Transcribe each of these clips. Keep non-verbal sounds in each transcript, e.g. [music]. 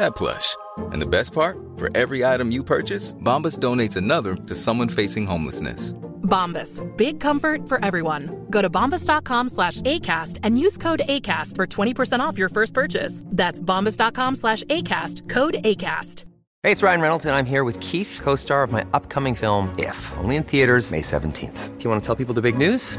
that plush. And the best part? For every item you purchase, Bombas donates another to someone facing homelessness. Bombas. Big comfort for everyone. Go to bombas.com slash ACAST and use code ACAST for 20% off your first purchase. That's bombas.com slash ACAST. Code ACAST. Hey, it's Ryan Reynolds, and I'm here with Keith, co-star of my upcoming film, If, only in theaters May 17th. Do you want to tell people the big news?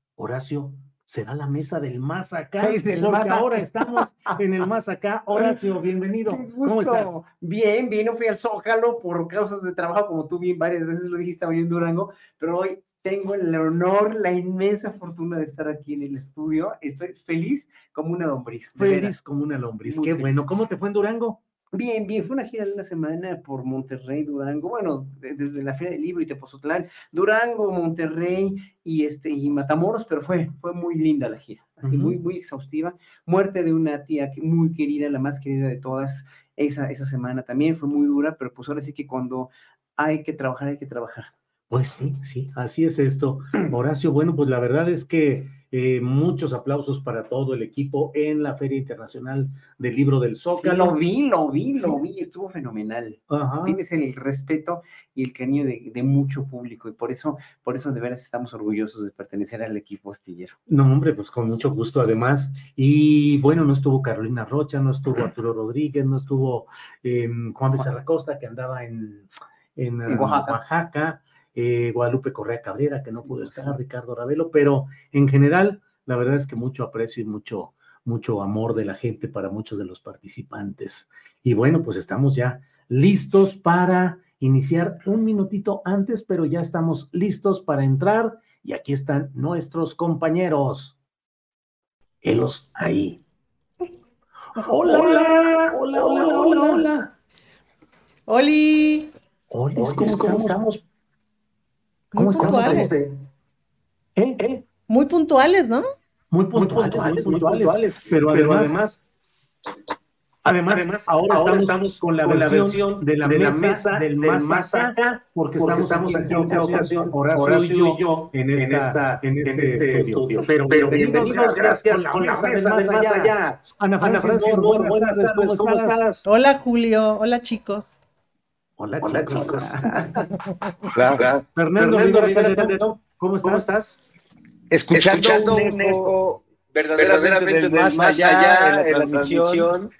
Horacio, será la mesa del más acá. Es del porque más acá. ahora estamos [laughs] en el más acá. Horacio, bienvenido. ¿Cómo estás? Bien, bien, no fui al Zócalo por causas de trabajo, como tú bien varias veces lo dijiste hoy en Durango, pero hoy tengo el honor, la inmensa fortuna de estar aquí en el estudio. Estoy feliz como una lombriz. Feliz como una lombriz. Muy Qué feliz. bueno. ¿Cómo te fue en Durango? Bien, bien, fue una gira de una semana por Monterrey, Durango, bueno, de- desde la Feria del Libro y Tepozotlán, Durango, Monterrey y este y Matamoros, pero fue fue muy linda la gira, así, muy muy exhaustiva. Muerte de una tía muy querida, la más querida de todas, esa esa semana también fue muy dura, pero pues ahora sí que cuando hay que trabajar, hay que trabajar. Pues sí, sí, así es esto. Horacio, bueno, pues la verdad es que eh, muchos aplausos para todo el equipo en la Feria Internacional del Libro del Sí, Zócalo. lo vi, lo vi, lo Sí. vi, estuvo fenomenal. Ajá. Tienes el respeto y el cariño de, de mucho público y por eso, por eso de veras estamos orgullosos de pertenecer al equipo astillero. No, hombre, pues con mucho gusto además. Y bueno, no estuvo Carolina Rocha, no estuvo [clears throat] Arturo Rodríguez, no estuvo eh, Juan Becerra Costa, que andaba en, en, En Oaxaca. Oaxaca, eh, Guadalupe Correa Cabrera, que no pudo estar, Ricardo Ravelo, pero en general, la verdad es que mucho aprecio y mucho, mucho amor de la gente para muchos de los participantes. Y bueno, pues estamos ya listos para iniciar un minutito antes, pero ya estamos listos para entrar y aquí están nuestros compañeros. Helos ahí. Hola, hola, hola, hola, hola, hola. Oli, Hola, Olis, ¿cómo, ¿cómo? Muy puntuales. ¿Eh? ¿Eh? muy puntuales, ¿no? Muy puntuales, muy puntuales, pero, además, además, además, ahora, estamos, con la, versión, de la, mesa, del, más acá, porque, estamos, aquí en esta ocasión, Horacio, y yo, en, esta, en este, estudio. Pero, bienvenidos, gracias, con la mesa del más allá. Ana Francis, buenas tardes, ¿cómo estás? Hola, Julio. Hola, chicos. Hola, chicos. [laughs] Hola. Fernando Rivera Calderón, ¿cómo estás? Escuchando, un eco verdaderamente del más allá en la transmisión,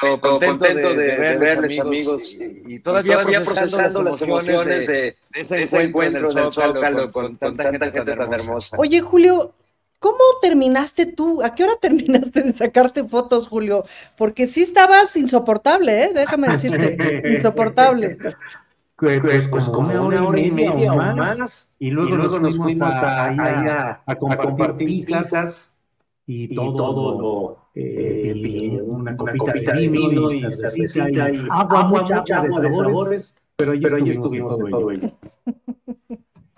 pero contento de, de verles, amigos, y, y todavía, procesando, las emociones de, de ese, ese encuentro en el Zócalo con, con tanta gente tan hermosa. Oye, Julio, ¿cómo terminaste tú? ¿A qué hora terminaste de sacarte fotos, Julio? Porque sí estabas insoportable, ¿eh? Déjame decirte, [laughs] insoportable. Pues, pues, pues como una hora, y media, o más, y luego, y luego nos, fuimos a, a, a, a, compartir, compartir pizzas y, y todo, lo, eh, y una, una copita, copita de vino y cerveza y, y agua, mucha, mucha agua de sabores, pero ahí, pero estuvimos en todo ello.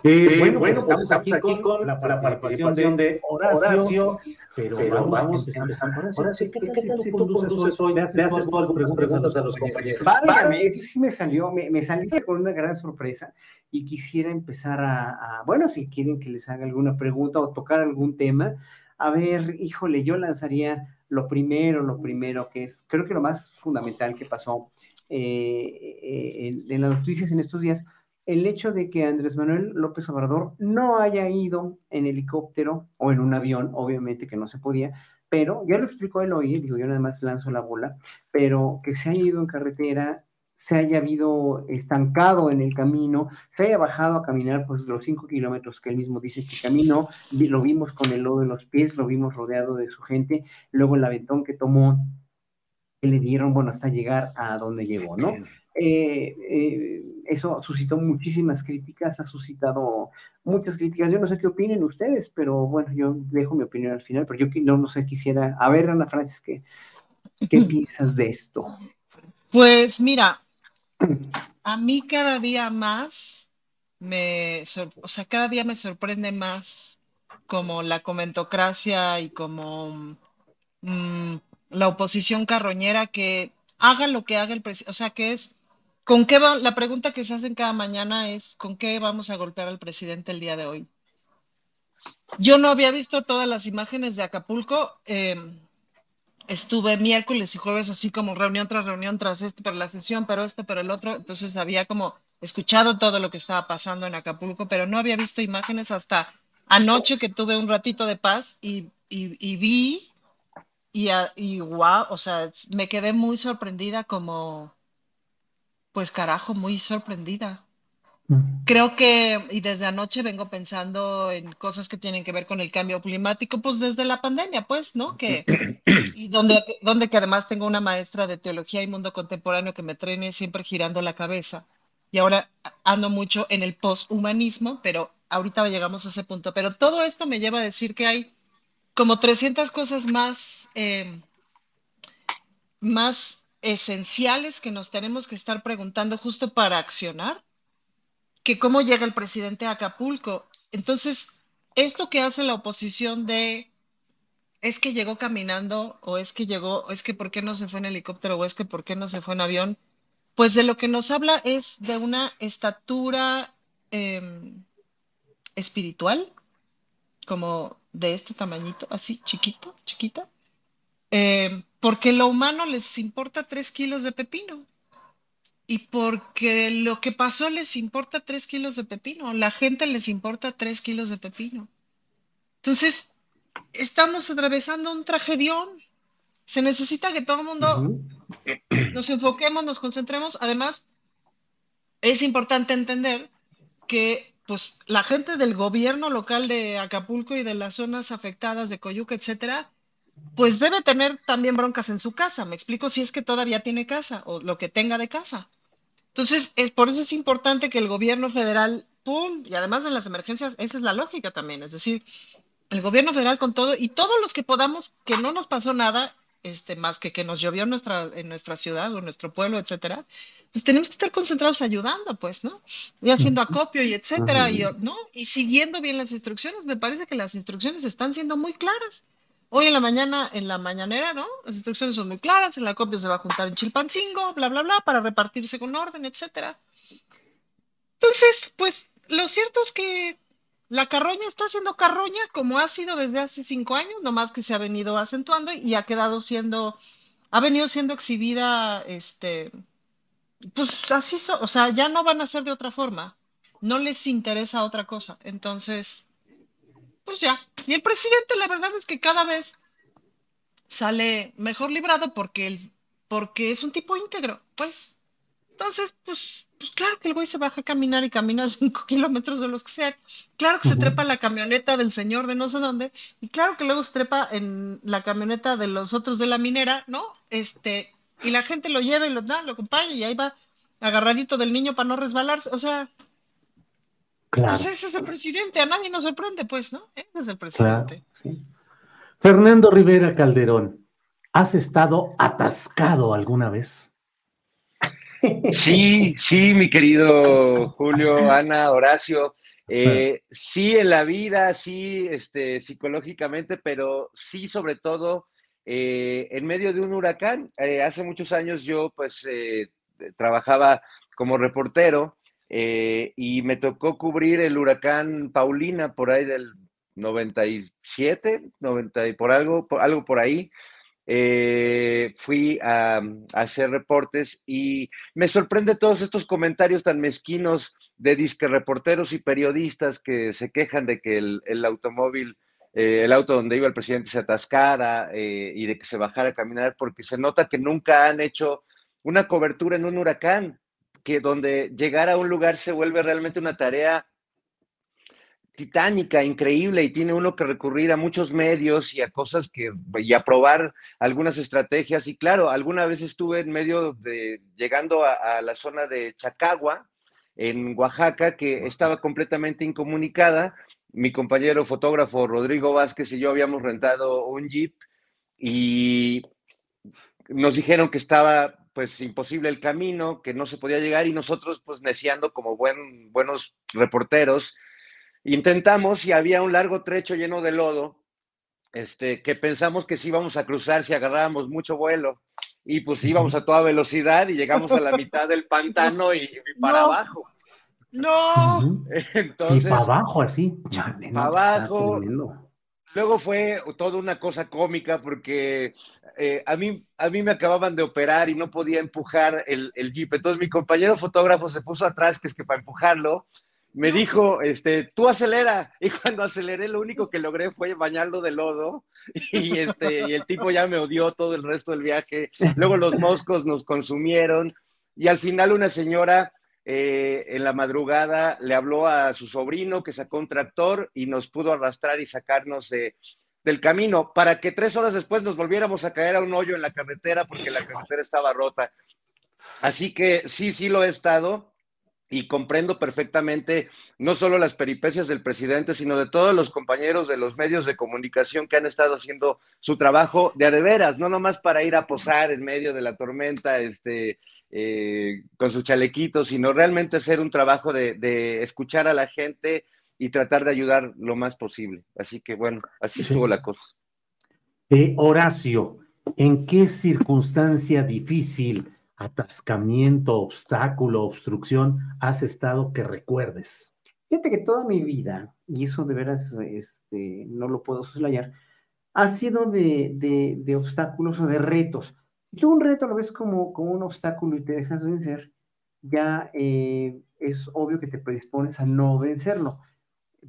Eh, bueno, bueno, pues estamos, aquí, aquí con la participación de Horacio, pero, pero vamos, a empezar con eso. Horacio, ¿qué, ¿qué tal si tú conduces hoy? ¿Le haces tú algo preguntas a los compañeros? Válgame, eso sí me salió, me, me salí con una gran sorpresa y quisiera empezar a, a, bueno, si quieren que les haga alguna pregunta o tocar algún tema, a ver, híjole, yo lanzaría lo primero, lo primero que es, creo que lo más fundamental que pasó eh, eh, en, en las noticias en estos días, el hecho de que Andrés Manuel López Obrador no haya ido en helicóptero o en un avión, obviamente que no se podía, pero ya lo explicó él hoy, digo, yo nada más lanzo la bola, pero que se haya ido en carretera se haya habido estancado en el camino, se haya bajado a caminar pues los cinco kilómetros que él mismo dice que caminó, lo vimos con el lodo en los pies, lo vimos rodeado de su gente, luego el aventón que tomó, que le dieron, bueno, hasta llegar a donde llegó, ¿no? Eh, eh, eso suscitó muchísimas críticas, ha suscitado muchas críticas. Yo no sé qué opinen ustedes, pero bueno, yo dejo mi opinión al final, pero yo no, no sé, quisiera, a ver, Ana Francis, ¿qué, qué [laughs] piensas de esto? Pues mira, a mí cada día más me, o sea, cada día me sorprende más como la comentocracia y como mm, la oposición carroñera que haga lo que haga el presidente, o sea, que es, ¿con qué va? La pregunta que se hacen cada mañana es, ¿con qué vamos a golpear al presidente el día de hoy? Yo no había visto todas las imágenes de Acapulco. Eh, estuve miércoles y jueves así como reunión tras reunión tras esto, pero la sesión, pero esto, pero el otro. Entonces había como escuchado todo lo que estaba pasando en Acapulco, pero no había visto imágenes hasta anoche que tuve un ratito de paz y, vi y, y wow, o sea, me quedé muy sorprendida como, pues carajo, muy sorprendida. Creo que, y desde anoche vengo pensando en cosas que tienen que ver con el cambio climático, pues desde la pandemia, pues, ¿no? Que, [clears throat] y donde, donde que además tengo una maestra de teología y mundo contemporáneo que me trene siempre girando la cabeza. Y ahora ando mucho en el posthumanismo, pero ahorita llegamos a ese punto. Pero todo esto me lleva a decir que hay como 300 cosas más, eh, más esenciales que nos tenemos que estar preguntando justo para accionar que cómo llega el presidente a Acapulco. Entonces, esto que hace la oposición de es que llegó caminando o es que llegó, o es que por qué no se fue en helicóptero o es que por qué no se fue en avión, pues de lo que nos habla es de una estatura em, espiritual, como de este tamañito, así, chiquito, chiquita, em, porque lo humano les importa tres kilos de pepino y porque lo que pasó les importa tres kilos de pepino, la gente les importa tres kilos de pepino. Entonces, estamos atravesando un tragedión. Se necesita que todo el mundo nos enfoquemos, nos concentremos. Además, es importante entender que pues, la gente del gobierno local de Acapulco y de las zonas afectadas de Coyuca, etcétera, pues debe tener también broncas en su casa. Me explico si es que todavía tiene casa o lo que tenga de casa. Entonces, es, por eso es importante que el gobierno federal, ¡pum! Y además en las emergencias, esa es la lógica también, es decir, el gobierno federal con todo y todos los que podamos, que no nos pasó nada, este, más que que nos llovió en nuestra, en nuestra ciudad o en nuestro pueblo, etcétera, pues tenemos que estar concentrados ayudando, pues, ¿no? Y haciendo acopio y etcétera, y, ¿no? Y siguiendo bien las instrucciones. Me parece que las instrucciones están siendo muy claras. Hoy en la mañana, en la mañanera, ¿no? Las instrucciones son muy claras, el acopio se va a juntar en Chilpancingo, bla, bla, bla, para repartirse con orden, etcétera. Entonces, pues, lo cierto es que la carroña está siendo carroña como ha sido desde hace cinco años, nomás que se ha venido acentuando y ha quedado siendo, ha venido siendo exhibida, este, pues así, o sea, ya no van a ser de otra forma. No les interesa otra cosa. Entonces, pues ya. Y el presidente, la verdad es que cada vez sale mejor librado porque, porque es un tipo íntegro, pues. Entonces, pues, pues claro que el güey se baja a caminar y camina [laughs] cinco kilómetros de los que sea. Claro que se trepa la camioneta del señor de no sé dónde. Y claro que luego se trepa en la camioneta de los otros de la minera, ¿no? Este, y la gente lo lleva y lo da, lo acompaña y ahí va agarradito del niño para no resbalarse. O sea, pues ese es el presidente, a nadie nos sorprende, pues, ¿no? Ese es el presidente. Fernando Rivera Calderón, ¿has estado atascado alguna vez? [laughs] Sí, sí, mi querido Julio, Ana, Horacio. Eh, sí, en la vida, sí, este, psicológicamente, pero sí, sobre todo, eh, en medio de un huracán. Eh, hace muchos años yo, pues, trabajaba como reportero eh, y me tocó cubrir el huracán Paulina por ahí del 97, 90 y por algo, por, algo por ahí. Eh, fui a, hacer reportes y me sorprende todos estos comentarios tan mezquinos de disque reporteros y periodistas que se quejan de que el, automóvil, eh, el auto donde iba el presidente se atascara y de que se bajara a caminar, porque se nota que nunca han hecho una cobertura en un huracán, que donde llegar a un lugar se vuelve realmente una tarea titánica, increíble, y tiene uno que recurrir a muchos medios y a cosas que, y a probar algunas estrategias. Y claro, alguna vez estuve en medio de, llegando a, la zona de Chacagua, en Oaxaca, que estaba completamente incomunicada. Mi compañero fotógrafo Rodrigo Vázquez y yo habíamos rentado un jeep y nos dijeron que estaba pues imposible el camino, que no se podía llegar y nosotros pues neciando como buen, buenos reporteros, Intentamos y había un largo trecho lleno de lodo, este, que pensamos que sí íbamos a cruzar si agarrábamos mucho vuelo. Y pues íbamos a toda velocidad y llegamos a la [laughs] mitad del pantano y, para abajo. No. [laughs] Entonces, y para abajo así. para abajo. Luego fue toda una cosa cómica porque eh, a, mí, a mí me acababan de operar y no podía empujar el, el jeep. Entonces mi compañero fotógrafo se puso atrás, que es que para empujarlo, me dijo, este, tú acelera. [laughs] Y cuando aceleré, lo único que logré fue bañarlo de lodo. [laughs] Y, este, y el tipo ya me odió todo el resto del viaje. Luego los moscos nos consumieron. Y al final una señora eh, en la madrugada le habló a su sobrino que sacó un tractor y nos pudo arrastrar y sacarnos del camino para que tres horas después nos volviéramos a caer a un hoyo en la carretera porque la carretera estaba rota. Así que sí, sí lo he estado y comprendo perfectamente no solo las peripecias del presidente, sino de todos los compañeros de los medios de comunicación que han estado haciendo su trabajo de a de veras, no nomás para ir a posar en medio de la tormenta, este, eh, con sus chalequitos, sino realmente hacer un trabajo de, escuchar a la gente y tratar de ayudar lo más posible. Así que bueno, así estuvo la cosa. Eh, Horacio, ¿en qué circunstancia difícil atascamiento, obstáculo, obstrucción has estado que recuerdes? Fíjate que toda mi vida, y eso de veras este, no lo puedo soslayar, ha sido de, de, obstáculos o de retos. Si tú un reto lo ves como, como un obstáculo y te dejas vencer, ya eh, es obvio que te predispones a no vencerlo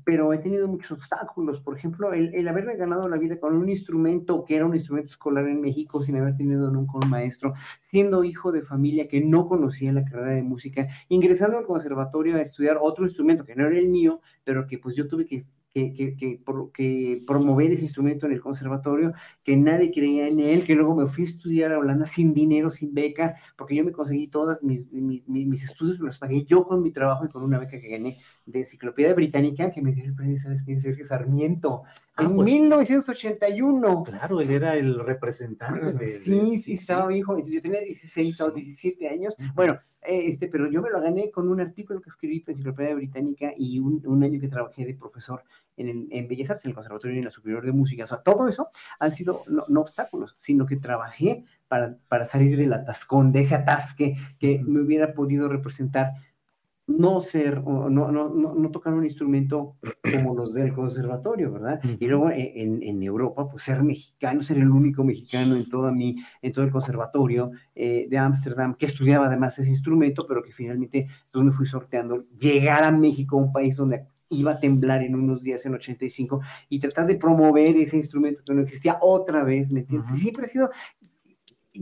pero he tenido muchos obstáculos. Por ejemplo, el, el, haberme ganado la vida con un instrumento que era un instrumento escolar en México sin haber tenido nunca un maestro, siendo hijo de familia que no conocía la carrera de música, ingresando al conservatorio a estudiar otro instrumento que no era el mío, pero que pues yo tuve que que, que, que, promover ese instrumento en el conservatorio, que nadie creía en él, que luego me fui a estudiar a Holanda sin dinero, sin beca, porque yo me conseguí todos mis, mis, mis, estudios, los pagué yo con mi trabajo y con una beca que gané de Enciclopedia Británica, que me dio el premio, ¿sabes quién? Sergio Sarmiento, ah, en 1981. Pues, claro, él era el representante de... Sí, sí, estaba viejo, yo tenía 16 o 17 años. Bueno, este, pero yo me lo gané con un artículo que escribí para Enciclopedia Británica y un, un, año que trabajé de profesor en, en Bellas Artes, en el Conservatorio y en la Superior de Música. O sea, todo eso han sido no, obstáculos, sino que trabajé para, para salir del atascón, de ese atasque que me hubiera podido representar no ser, no, no, no, no, tocar un instrumento como los del conservatorio, ¿verdad? Y luego eh, en, en, Europa, pues ser mexicano, ser el único mexicano en, toda mi, en todo el conservatorio eh, de Ámsterdam, que estudiaba además ese instrumento, pero que finalmente pues me fui sorteando, llegar a México, un país donde iba a temblar en unos días en 85 y tratar de promover ese instrumento que no existía otra vez, ¿me entiendes? Siempre ha sido,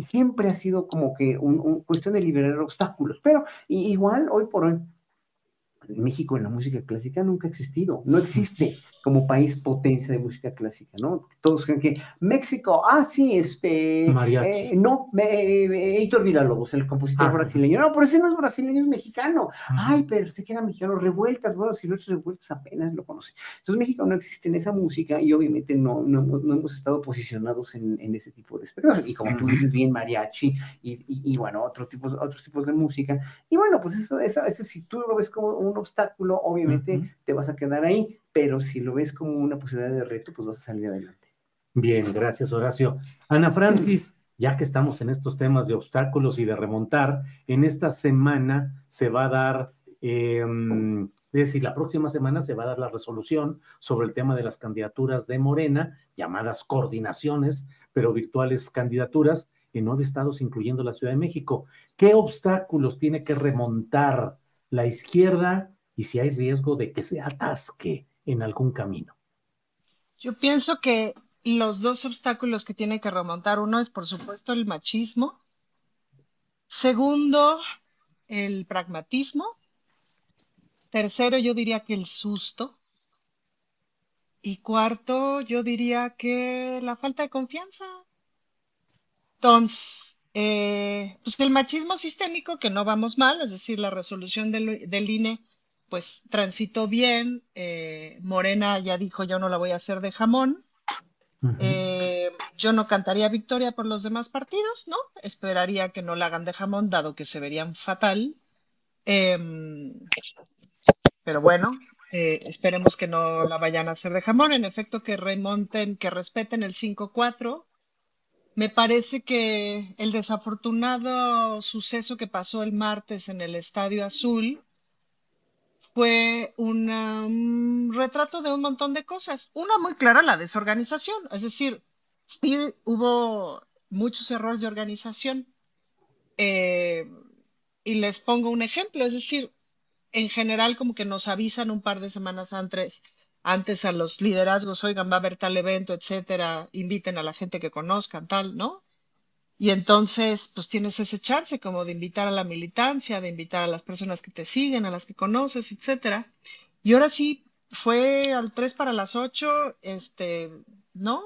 siempre ha sido como que una cuestión de liberar obstáculos, pero igual hoy por hoy México en la música clásica nunca ha existido, no existe como país potencia de música clásica, ¿no? Todos creen que México, ah, sí, este, eh, no, eh, Heitor Villalobos, el compositor ah. brasileño, no, por eso no es brasileño, es mexicano, ay, pero sé que era mexicano, revueltas, bueno, si no es revueltas apenas lo conoce. Entonces México no existe en esa música y obviamente no, no, no hemos estado posicionados en, en, ese tipo de espectáculos, y como tú dices bien, mariachi, y, y, bueno, otro tipo, otros tipos de música, y bueno, pues eso, eso, eso si tú lo ves como un obstáculo, obviamente te vas a quedar ahí, pero si lo ves como una posibilidad de reto, pues vas a salir adelante. Bien, gracias Horacio. Ana Francis, ya que estamos en estos temas de obstáculos y de remontar, en esta semana se va a dar, em, es decir, la próxima semana se va a dar la resolución sobre el tema de las candidaturas de Morena, llamadas coordinaciones, pero virtuales candidaturas en nueve estados, incluyendo la Ciudad de México. ¿Qué obstáculos tiene que remontar la izquierda y si hay riesgo de que se atasque en algún camino? Yo pienso que los dos obstáculos que tiene que remontar, uno es por supuesto el machismo Segundo, el pragmatismo. Tercero, yo diría que el susto. Y cuarto, yo diría que la falta de confianza. Entonces, eh, pues el machismo sistémico, que no vamos mal, es decir, la resolución del, del INE, pues transitó bien. Eh, Morena ya dijo, yo no la voy a hacer de jamón. Eh, yo no cantaría victoria por los demás partidos, ¿no? Esperaría que no la hagan de jamón, dado que se verían fatal. Em, pero bueno, esperemos que no la vayan a hacer de jamón. En efecto, que remonten, que respeten el 5-4. Me parece que el desafortunado suceso que pasó el martes en el Estadio Azul fue un retrato de un montón de cosas. Una muy clara, la desorganización. Es decir, hubo muchos errores de organización. Eh, y les pongo un ejemplo, es decir, en general como que nos avisan un par de semanas antes, antes a los liderazgos, oigan, va a haber tal evento, etcétera, inviten a la gente que conozcan, tal, ¿no? Y entonces, pues tienes ese chance como de invitar a la militancia, de invitar a las personas que te siguen, a las que conoces, etcétera. Y ahora sí, fue al 3 para las 8, este, ¿no?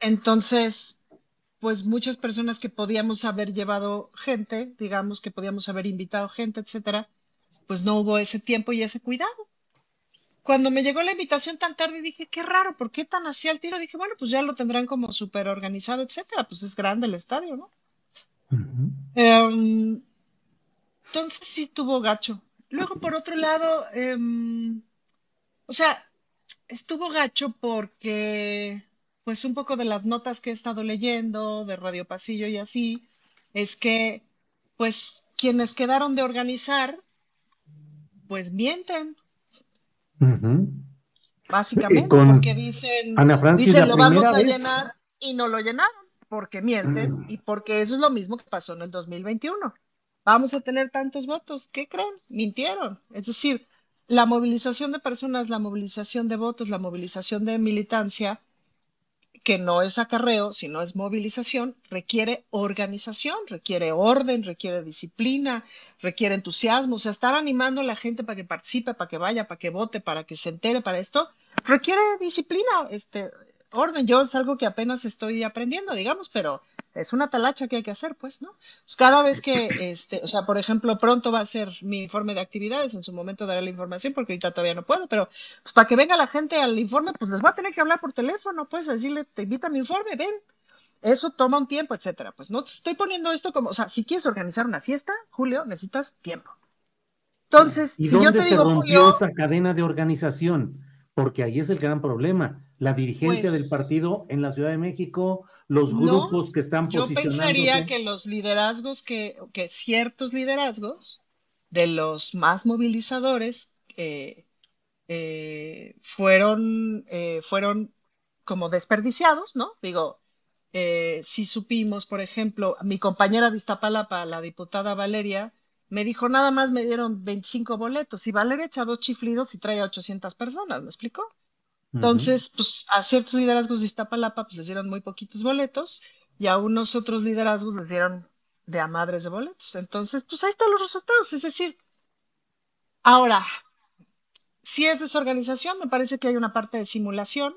Entonces, pues muchas personas que podíamos haber llevado gente, digamos que podíamos haber invitado gente, etcétera, pues no hubo ese tiempo y ese cuidado. Cuando me llegó la invitación tan tarde dije, qué raro, ¿por qué tan así al tiro? Dije, bueno, pues ya lo tendrán como súper organizado, etcétera, pues es grande el estadio, ¿no? Em, entonces sí tuvo gacho. Luego, por otro lado, em, o sea, estuvo gacho porque pues un poco de las notas que he estado leyendo de Radio Pasillo y así, es que pues quienes quedaron de organizar, pues mienten. Básicamente, porque dicen, lo vamos a llenar y no lo llenaron, porque mienten y porque eso es lo mismo que pasó en el 2021. Vamos a tener tantos votos, ¿qué creen? Mintieron. Es decir, la movilización de personas, la movilización de votos, la movilización de militancia, que no es acarreo, sino es movilización, requiere organización, requiere orden, requiere disciplina, requiere entusiasmo, o sea, estar animando a la gente para que participe, para que vaya, para que vote, para que se entere, para esto, requiere disciplina, este, orden. Yo es algo que apenas estoy aprendiendo, digamos, pero es una talacha que hay que hacer, pues, ¿no? cada vez que, [clears throat] este, o sea, por ejemplo, pronto va a ser mi informe de actividades, en su momento daré la información porque ahorita todavía no puedo, pero pues para que venga la gente al informe, pues les voy a tener que hablar por teléfono, pues, decirle, te invita a mi informe, ven. Eso toma un tiempo, etcétera. Pues no te estoy poniendo esto como, o sea, si quieres organizar una fiesta, Julio, necesitas tiempo. Entonces, ¿Y si yo te se digo, rompió esa cadena de organización? Porque ahí es el gran problema la dirigencia del pues partido en la Ciudad de México, los grupos que están posicionando. Yo pensaría que los liderazgos, que, que, ciertos liderazgos de los más movilizadores eh, eh, fueron, eh, fueron como desperdiciados, ¿no? Digo, si supimos, por ejemplo, mi compañera de Iztapalapa, la diputada Valeria, me dijo, nada más me dieron 25 boletos y Valeria echa dos chiflidos y trae a 800 personas, ¿me explicó? Entonces, pues a ciertos liderazgos de Iztapalapa pues les dieron muy poquitos boletos y a unos otros liderazgos les dieron de a madres de boletos. Entonces, pues ahí están los resultados. Es decir, ahora, si es desorganización, me parece que hay una parte de simulación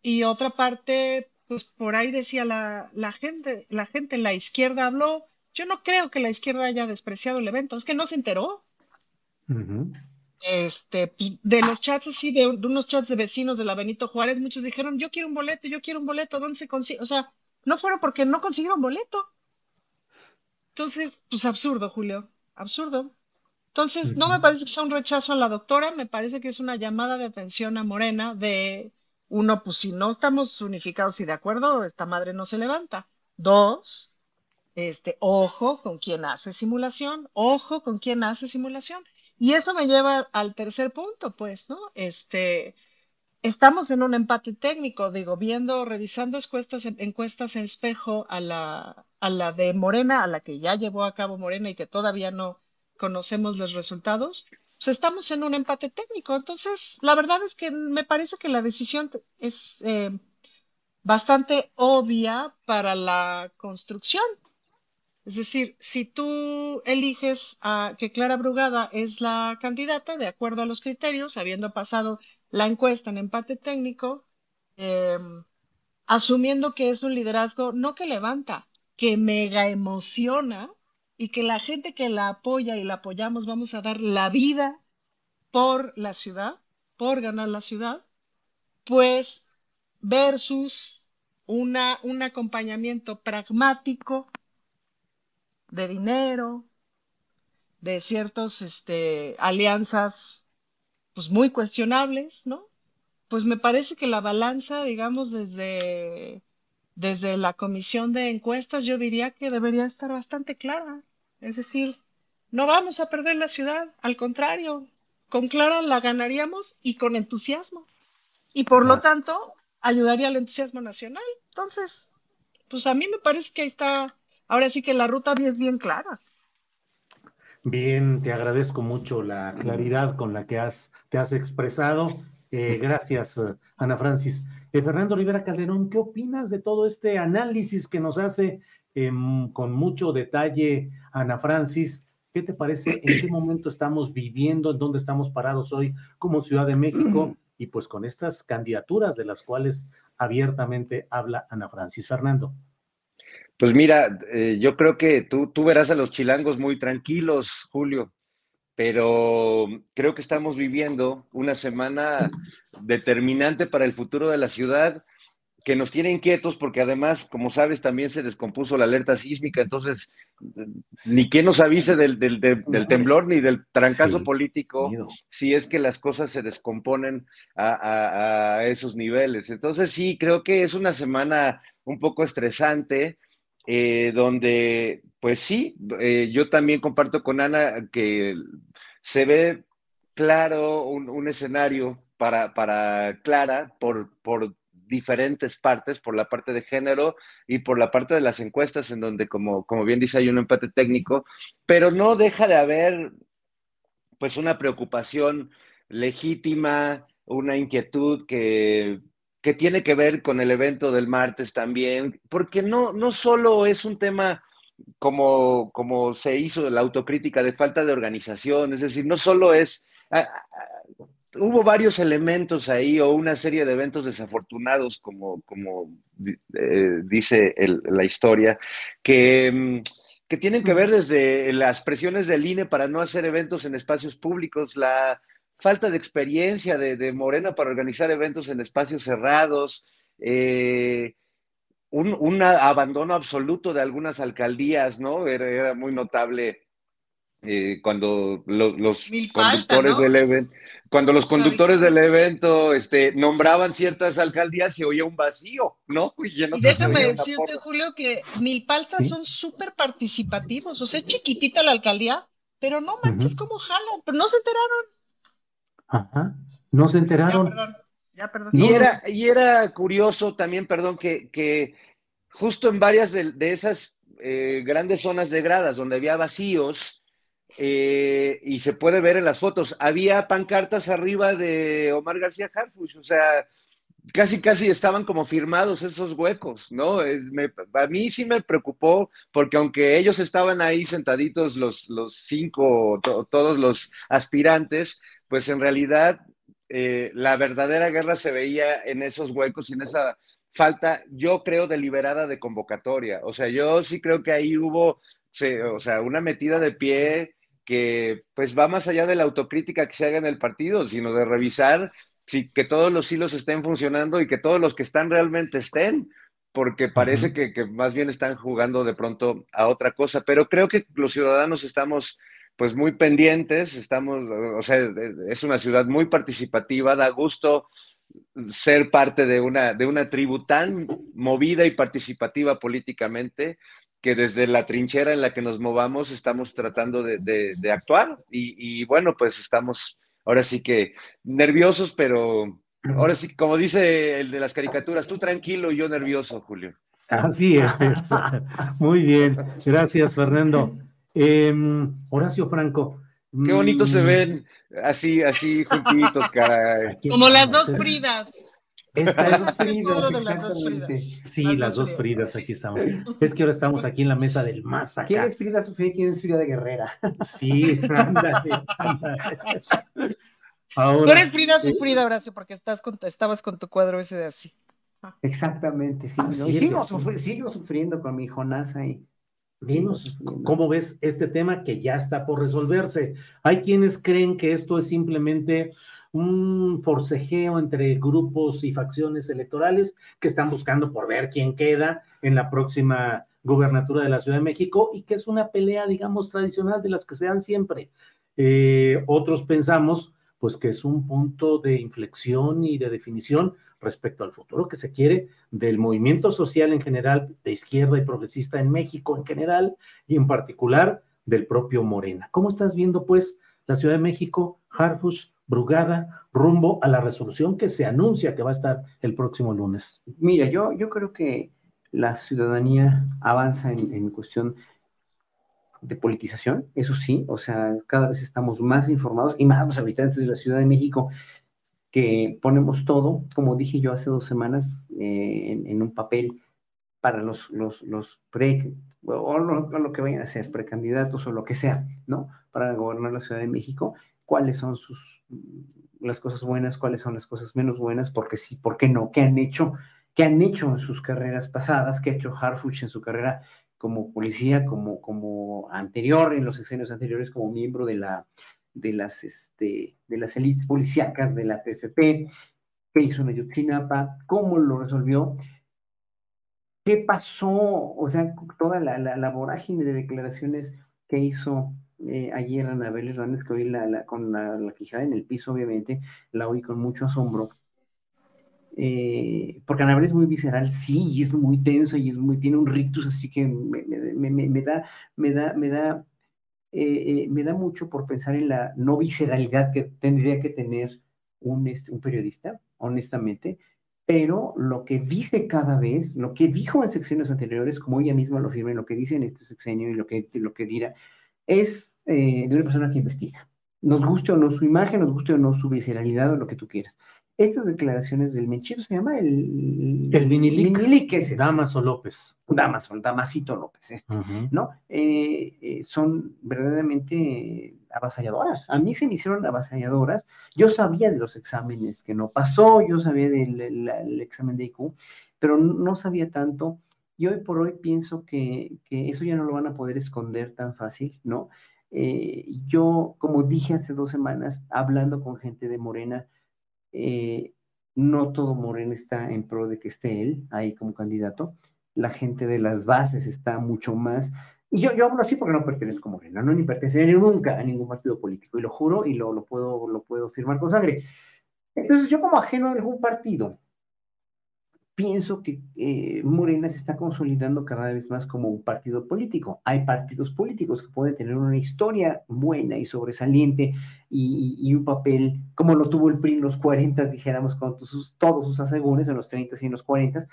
y otra parte, pues por ahí decía la, la gente, la gente en la izquierda habló. Yo no creo que la izquierda haya despreciado el evento, es que no se enteró este, pues, de los chats así, de, unos chats de vecinos de la Benito Juárez, muchos dijeron, yo quiero un boleto, yo quiero un boleto, ¿dónde se consigue? O sea, no fueron porque no consiguieron boleto. Entonces, pues absurdo, Julio, absurdo. Entonces, no me parece que sea un rechazo a la doctora, me parece que es una llamada de atención a Morena de, uno, pues si no estamos unificados y de acuerdo, esta madre no se levanta. Dos, este, ojo con quien hace simulación, ojo con quien hace simulación. Y eso me lleva al tercer punto, pues, ¿no? Este, estamos en un empate técnico, digo, viendo, revisando encuestas, encuestas en espejo a la, a la de Morena, a la que ya llevó a cabo Morena y que todavía no conocemos los resultados, pues estamos en un empate técnico. Entonces, la verdad es que me parece que la decisión es eh, bastante obvia para la construcción. Es decir, si tú eliges que Clara Brugada es la candidata de acuerdo a los criterios, habiendo pasado la encuesta en empate técnico, em, asumiendo que es un liderazgo no que levanta, que mega emociona y que la gente que la apoya y la apoyamos vamos a dar la vida por la ciudad, por ganar la ciudad, pues versus una, un acompañamiento pragmático de dinero, de ciertas este, alianzas pues muy cuestionables, ¿no? Pues me parece que la balanza, digamos, desde, desde la comisión de encuestas, yo diría que debería estar bastante clara. Es decir, no vamos a perder la ciudad, al contrario, con Clara la ganaríamos y con entusiasmo. Y por lo tanto, ayudaría al entusiasmo nacional. Entonces, pues a mí me parece que ahí está ahora sí que la ruta es bien clara. Bien, te agradezco mucho la claridad con la que has, te has expresado. Eh, gracias, eh, Ana Francis. Eh, Fernando Rivera Calderón, ¿qué opinas de todo este análisis que nos hace em, con mucho detalle Ana Francis? ¿Qué te parece? ¿En qué momento estamos viviendo? ¿En dónde estamos parados hoy como Ciudad de México? Y pues con estas candidaturas de las cuales abiertamente habla Ana Francis. Fernando. Pues mira, eh, yo creo que tú, tú verás a los chilangos muy tranquilos, Julio, pero creo que estamos viviendo una semana determinante para el futuro de la ciudad que nos tiene inquietos porque además, como sabes, también se descompuso la alerta sísmica, entonces ni quien nos avise del, temblor ni del trancazo político si es que las cosas se descomponen a, esos niveles. Entonces sí, creo que es una semana un poco estresante eh, donde, pues sí, eh, yo también comparto con Ana que se ve claro un, escenario para, para Clara por, por diferentes partes, por la parte de género y por la parte de las encuestas, en donde, como, como bien dice, hay un empate técnico, pero no deja de haber pues una preocupación legítima, una inquietud que que tiene que ver con el evento del martes también, porque no, no solo es un tema como, como se hizo la autocrítica de falta de organización, es decir, no solo es, ah, ah, hubo varios elementos ahí o una serie de eventos desafortunados, como, como eh, dice la historia, que, mm, que tienen que ver desde las presiones del INE para no hacer eventos en espacios públicos, la falta de experiencia de, Morena para organizar eventos en espacios cerrados, eh, un, abandono absoluto de algunas alcaldías, ¿no? Era, muy notable eh, cuando los conductores del evento, cuando los conductores del evento este, nombraban ciertas alcaldías, se oía un vacío, ¿no? [laughs] Y, déjame decirte, Julio, que Milpaltas son súper participativos, o sea, es chiquitita la alcaldía, pero no manches cómo jalan, pero no se enteraron. Ajá. No se enteraron. Y, era, y era curioso también, perdón, que, justo en varias de, esas eh, grandes zonas de gradas donde había vacíos, eh, y se puede ver en las fotos, había pancartas arriba de Omar García Harfuch, o sea, casi, casi estaban como firmados esos huecos, ¿no? a mí sí me preocupó porque aunque ellos estaban ahí sentaditos los, los cinco, todos los aspirantes, pues en realidad eh, la verdadera guerra se veía en esos huecos y en esa falta, yo creo, deliberada de convocatoria. O sea, yo sí creo que ahí hubo, o sea, una metida de pie que pues va más allá de la autocrítica que se haga en el partido, sino de revisar si, que todos los hilos estén funcionando y que todos los que están realmente estén, porque parece que, que, más bien están jugando de pronto a otra cosa. Pero creo que los ciudadanos estamos pues muy pendientes, estamos, o sea, es una ciudad muy participativa, da gusto ser parte de una, de una tribu tan movida y participativa políticamente que desde la trinchera en la que nos movamos estamos tratando de, actuar y, bueno, pues estamos ahora sí que nerviosos, pero ahora sí, como dice el de las caricaturas, tú tranquilo y yo nervioso, Julio. Así es. [laughs] Muy bien. Gracias, Fernando. Em, Horacio Franco. Qué bonito se mm, ven así, así juntitos, cara. [laughs] Como las dos Fridas. Esta es [laughs] Cuadro de las dos exactamente. Fridas. Sí, Las las dos Fridas, aquí estamos. Es que ahora estamos aquí en la mesa del más ¿Quién acá. es Frida Sofía y quién es Frida de Guerrera? Sí, [laughs] ándale, ándale. Tú Ahora, eres Frida eh, sufrida, Horacio, porque estás con, estabas con tu cuadro ese de así. Exactamente, sí. ¿no? Así Y es, sigo, sí. sufri- sigo sufriendo con mi Jonás ahí. Dinos, ¿cómo ves este tema que ya está por resolverse? Hay quienes creen que esto es simplemente un forcejeo entre grupos y facciones electorales que están buscando por ver quién queda en la próxima gubernatura de la Ciudad de México y que es una pelea, digamos, tradicional de las que se dan siempre. Eh, otros pensamos, pues, que es un punto de inflexión y de definición respecto al futuro que se quiere del movimiento social en general, de izquierda y progresista en México en general y en particular del propio Morena. ¿Cómo estás viendo, pues, la Ciudad de México, Harfus, Brugada, rumbo a la resolución que se anuncia que va a estar el próximo lunes? Mira, yo, yo creo que la ciudadanía avanza en, en cuestión de politización, eso sí, o sea, cada vez estamos más informados y más los habitantes de la Ciudad de México ponemos todo, como dije yo hace dos semanas, eh, en, un papel para los, los, los pre, o lo, o lo que vayan a ser, precandidatos o lo que sea, ¿no? Para gobernar la Ciudad de México, cuáles son sus las cosas buenas, cuáles son las cosas menos buenas, porque sí, por qué no, qué han hecho, qué han hecho en sus carreras pasadas, qué ha hecho Harfuch en su carrera como policía, como, como anterior, en los sexenios anteriores, como miembro de la de las, este, de las élites policíacas de la PFP, qué hizo en Ayotzinapa, cómo lo resolvió, qué pasó, o sea, toda la, la, vorágine de declaraciones que hizo eh, ayer Anabel Hernández, que hoy la, la, con la, la, quijada en el piso, obviamente, la oí con mucho asombro. Eh, porque Anabel es muy visceral, sí, y es muy tenso y es muy, tiene un rictus, así que me, me, me, me da, me da, me da, eh, me da mucho por pensar en la no visceralidad que tendría que tener un, este, periodista, honestamente, pero lo que dice cada vez, lo que dijo en secciones anteriores, como ella misma lo firma, lo que dice en este sexenio y lo que, lo que dirá, es eh, de una persona que investiga. Nos guste o no su imagen, nos guste o no su visceralidad o lo que tú quieras. Estas declaraciones del Menchito se llama el... El Vinilic. Vinilic ese. Damaso López. Damaso, Damasito López, este, uh -huh. ¿no? Eh, eh, son verdaderamente avasalladoras. A mí se me hicieron avasalladoras. Yo sabía de los exámenes que no pasó, yo sabía del el, el examen de IQ, pero no sabía tanto. Y hoy por hoy pienso que, que eso ya no lo van a poder esconder tan fácil, ¿no? Eh, yo, como dije hace dos semanas, hablando con gente de Morena, eh, no todo Morena está en pro de que esté él ahí como candidato. La gente de las bases está mucho más. Y yo, yo hablo así porque no pertenezco a Morena, no ni perteneceré nunca a ningún partido político, y lo juro y lo, puedo, lo puedo firmar con sangre. Entonces, yo como ajeno a algún partido, pienso que eh, Morena se está consolidando cada vez más como un partido político. Hay partidos políticos que pueden tener una historia buena y sobresaliente y, y, y un papel como lo tuvo el PRI en los 40, dijéramos, con sus, todos sus asegúnes en los 30 y en los 40,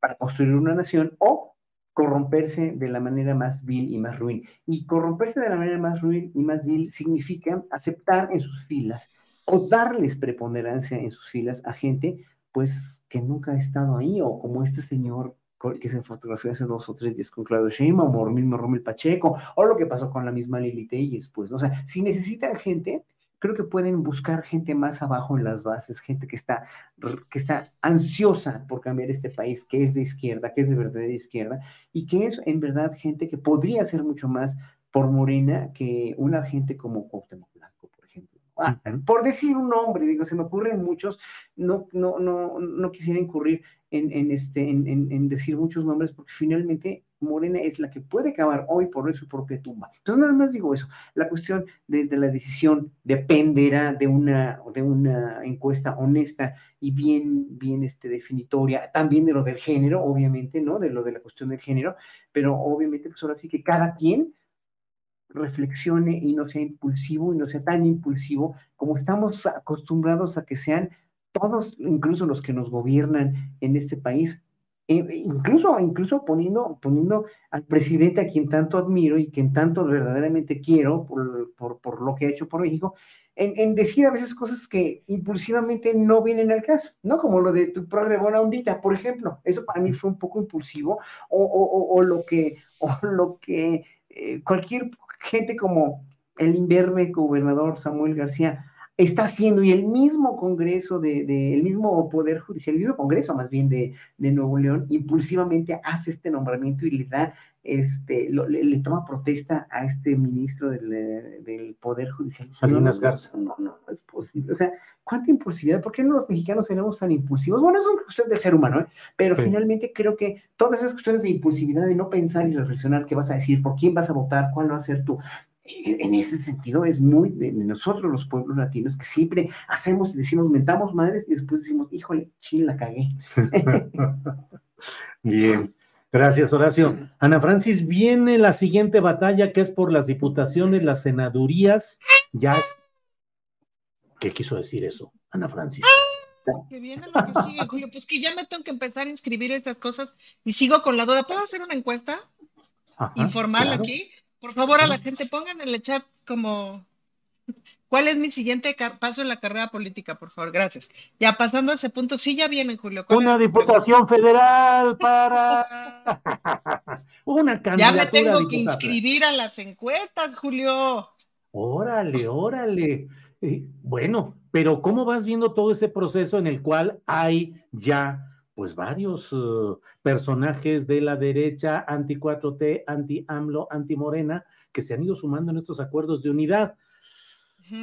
para construir una nación o corromperse de la manera más vil y más ruin. Y corromperse de la manera más ruin y más vil significa aceptar en sus filas o darles preponderancia en sus filas a gente pues que nunca ha estado ahí, o como este señor que se fotografió hace dos o tres días con Claudio Sheinbaum, o el mismo Romel Pacheco, o lo que pasó con la misma Lili Telles, pues, o sea, si necesitan gente, creo que pueden buscar gente más abajo en las bases, gente que está, que está ansiosa por cambiar este país, que es de izquierda, que es de verdadera izquierda, y que es en verdad gente que podría hacer mucho más por Morena que una gente como Cuauhtémoc. Ah, por decir un nombre, digo, se me ocurren muchos, no, no, no, no quisiera incurrir en, en este, en, en, en, decir muchos nombres, porque finalmente Morena es la que puede acabar hoy por hoy su propia tumba. Entonces, nada más digo eso, la cuestión de, de la decisión dependerá de una, de una encuesta honesta y bien, bien este, definitoria, también de lo del género, obviamente, ¿no? De lo de la cuestión del género, pero obviamente, pues ahora sí que cada quien reflexione y no sea impulsivo y no sea tan impulsivo como estamos acostumbrados a que sean todos, incluso los que nos gobiernan en este país, incluso, incluso poniendo, poniendo al presidente a quien tanto admiro y quien tanto verdaderamente quiero por, por, por lo que ha hecho por México, en, decir a veces cosas que impulsivamente no vienen al caso, ¿no? Como lo de tu programa buena ondita, por ejemplo. Eso para mí fue un poco impulsivo, o, o, o lo que, o lo que eh, cualquier gente como el imberbe gobernador Samuel García está haciendo y el mismo Congreso de, el mismo Poder Judicial, el mismo Congreso más bien de, de Nuevo León, impulsivamente hace este nombramiento y le da este, le, toma protesta a este ministro del, eh, Poder Judicial. Salinas Garza. No, no, no es posible. O sea, ¿cuánta impulsividad? ¿Por qué no los mexicanos seremos tan impulsivos? Bueno, es una cuestión del ser humano, ¿eh? pero finalmente creo que todas esas cuestiones de impulsividad, de no pensar y reflexionar qué vas a decir, por quién vas a votar, cuál va a ser tu, en ese sentido es muy de nosotros los pueblos latinos que siempre hacemos y decimos, mentamos madres y después decimos, híjole, chile, la cagué. [laughs] Bien. Gracias, Horacio. Ana Francis, viene la siguiente batalla que es por las diputaciones, las senadurías. Ya es. ¿Qué quiso decir eso, Ana Francis? Que viene lo que sigue, Julio. Pues que ya me tengo que empezar a inscribir estas cosas y sigo con la duda. ¿Puedo hacer una encuesta informal aquí? Por favor, a la gente pongan en el chat como ¿Cuál es mi siguiente paso en la carrera política, por favor? Gracias. Ya pasando a ese punto, sí, ya vienen, Julio. Una diputación federal para [laughs] una candidatura. Ya me tengo que inscribir a las encuestas, Julio. Órale, órale. Eh, bueno, pero ¿cómo vas viendo todo ese proceso en el cual hay ya pues varios uh, personajes de la derecha anti 4T, anti AMLO, anti Morena, que se han ido sumando en estos acuerdos de unidad?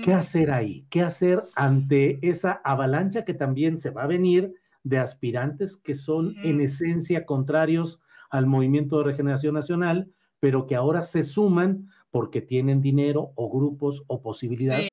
¿Qué hacer ahí? ¿Qué hacer ante esa avalancha que también se va a venir de aspirantes que son en esencia contrarios al movimiento de regeneración nacional, pero que ahora se suman porque tienen dinero o grupos o posibilidades?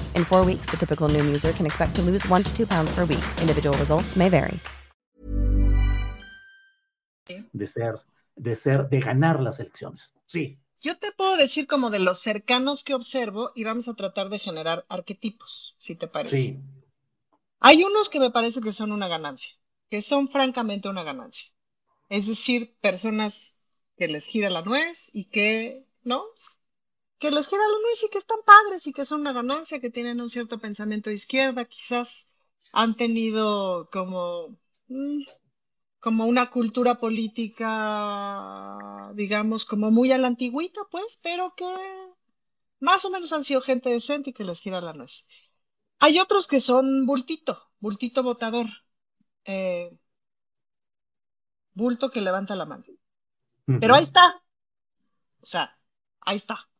In four weeks, the typical Noom user can expect to lose one to two pounds per week. Individual results may vary. De ser de ser, de ganar las elecciones. Sí. Yo te puedo decir como de los cercanos que observo y vamos a tratar de generar arquetipos, si te parece. Sí. Hay unos que me parece que son una ganancia, que son francamente una ganancia. Es decir, personas que les gira la nuez y que, ¿no? Que les gira la nuez y que están padres y que son una ganancia, que tienen un cierto pensamiento de izquierda, quizás han tenido como mm, como una cultura política, digamos, como muy a la antigüita, pues, pero que más o menos han sido gente decente y que les gira la nuez. Hay otros que son bultito, bultito votador, eh, bulto que levanta la mano. Pero ahí está. O sea, ahí está.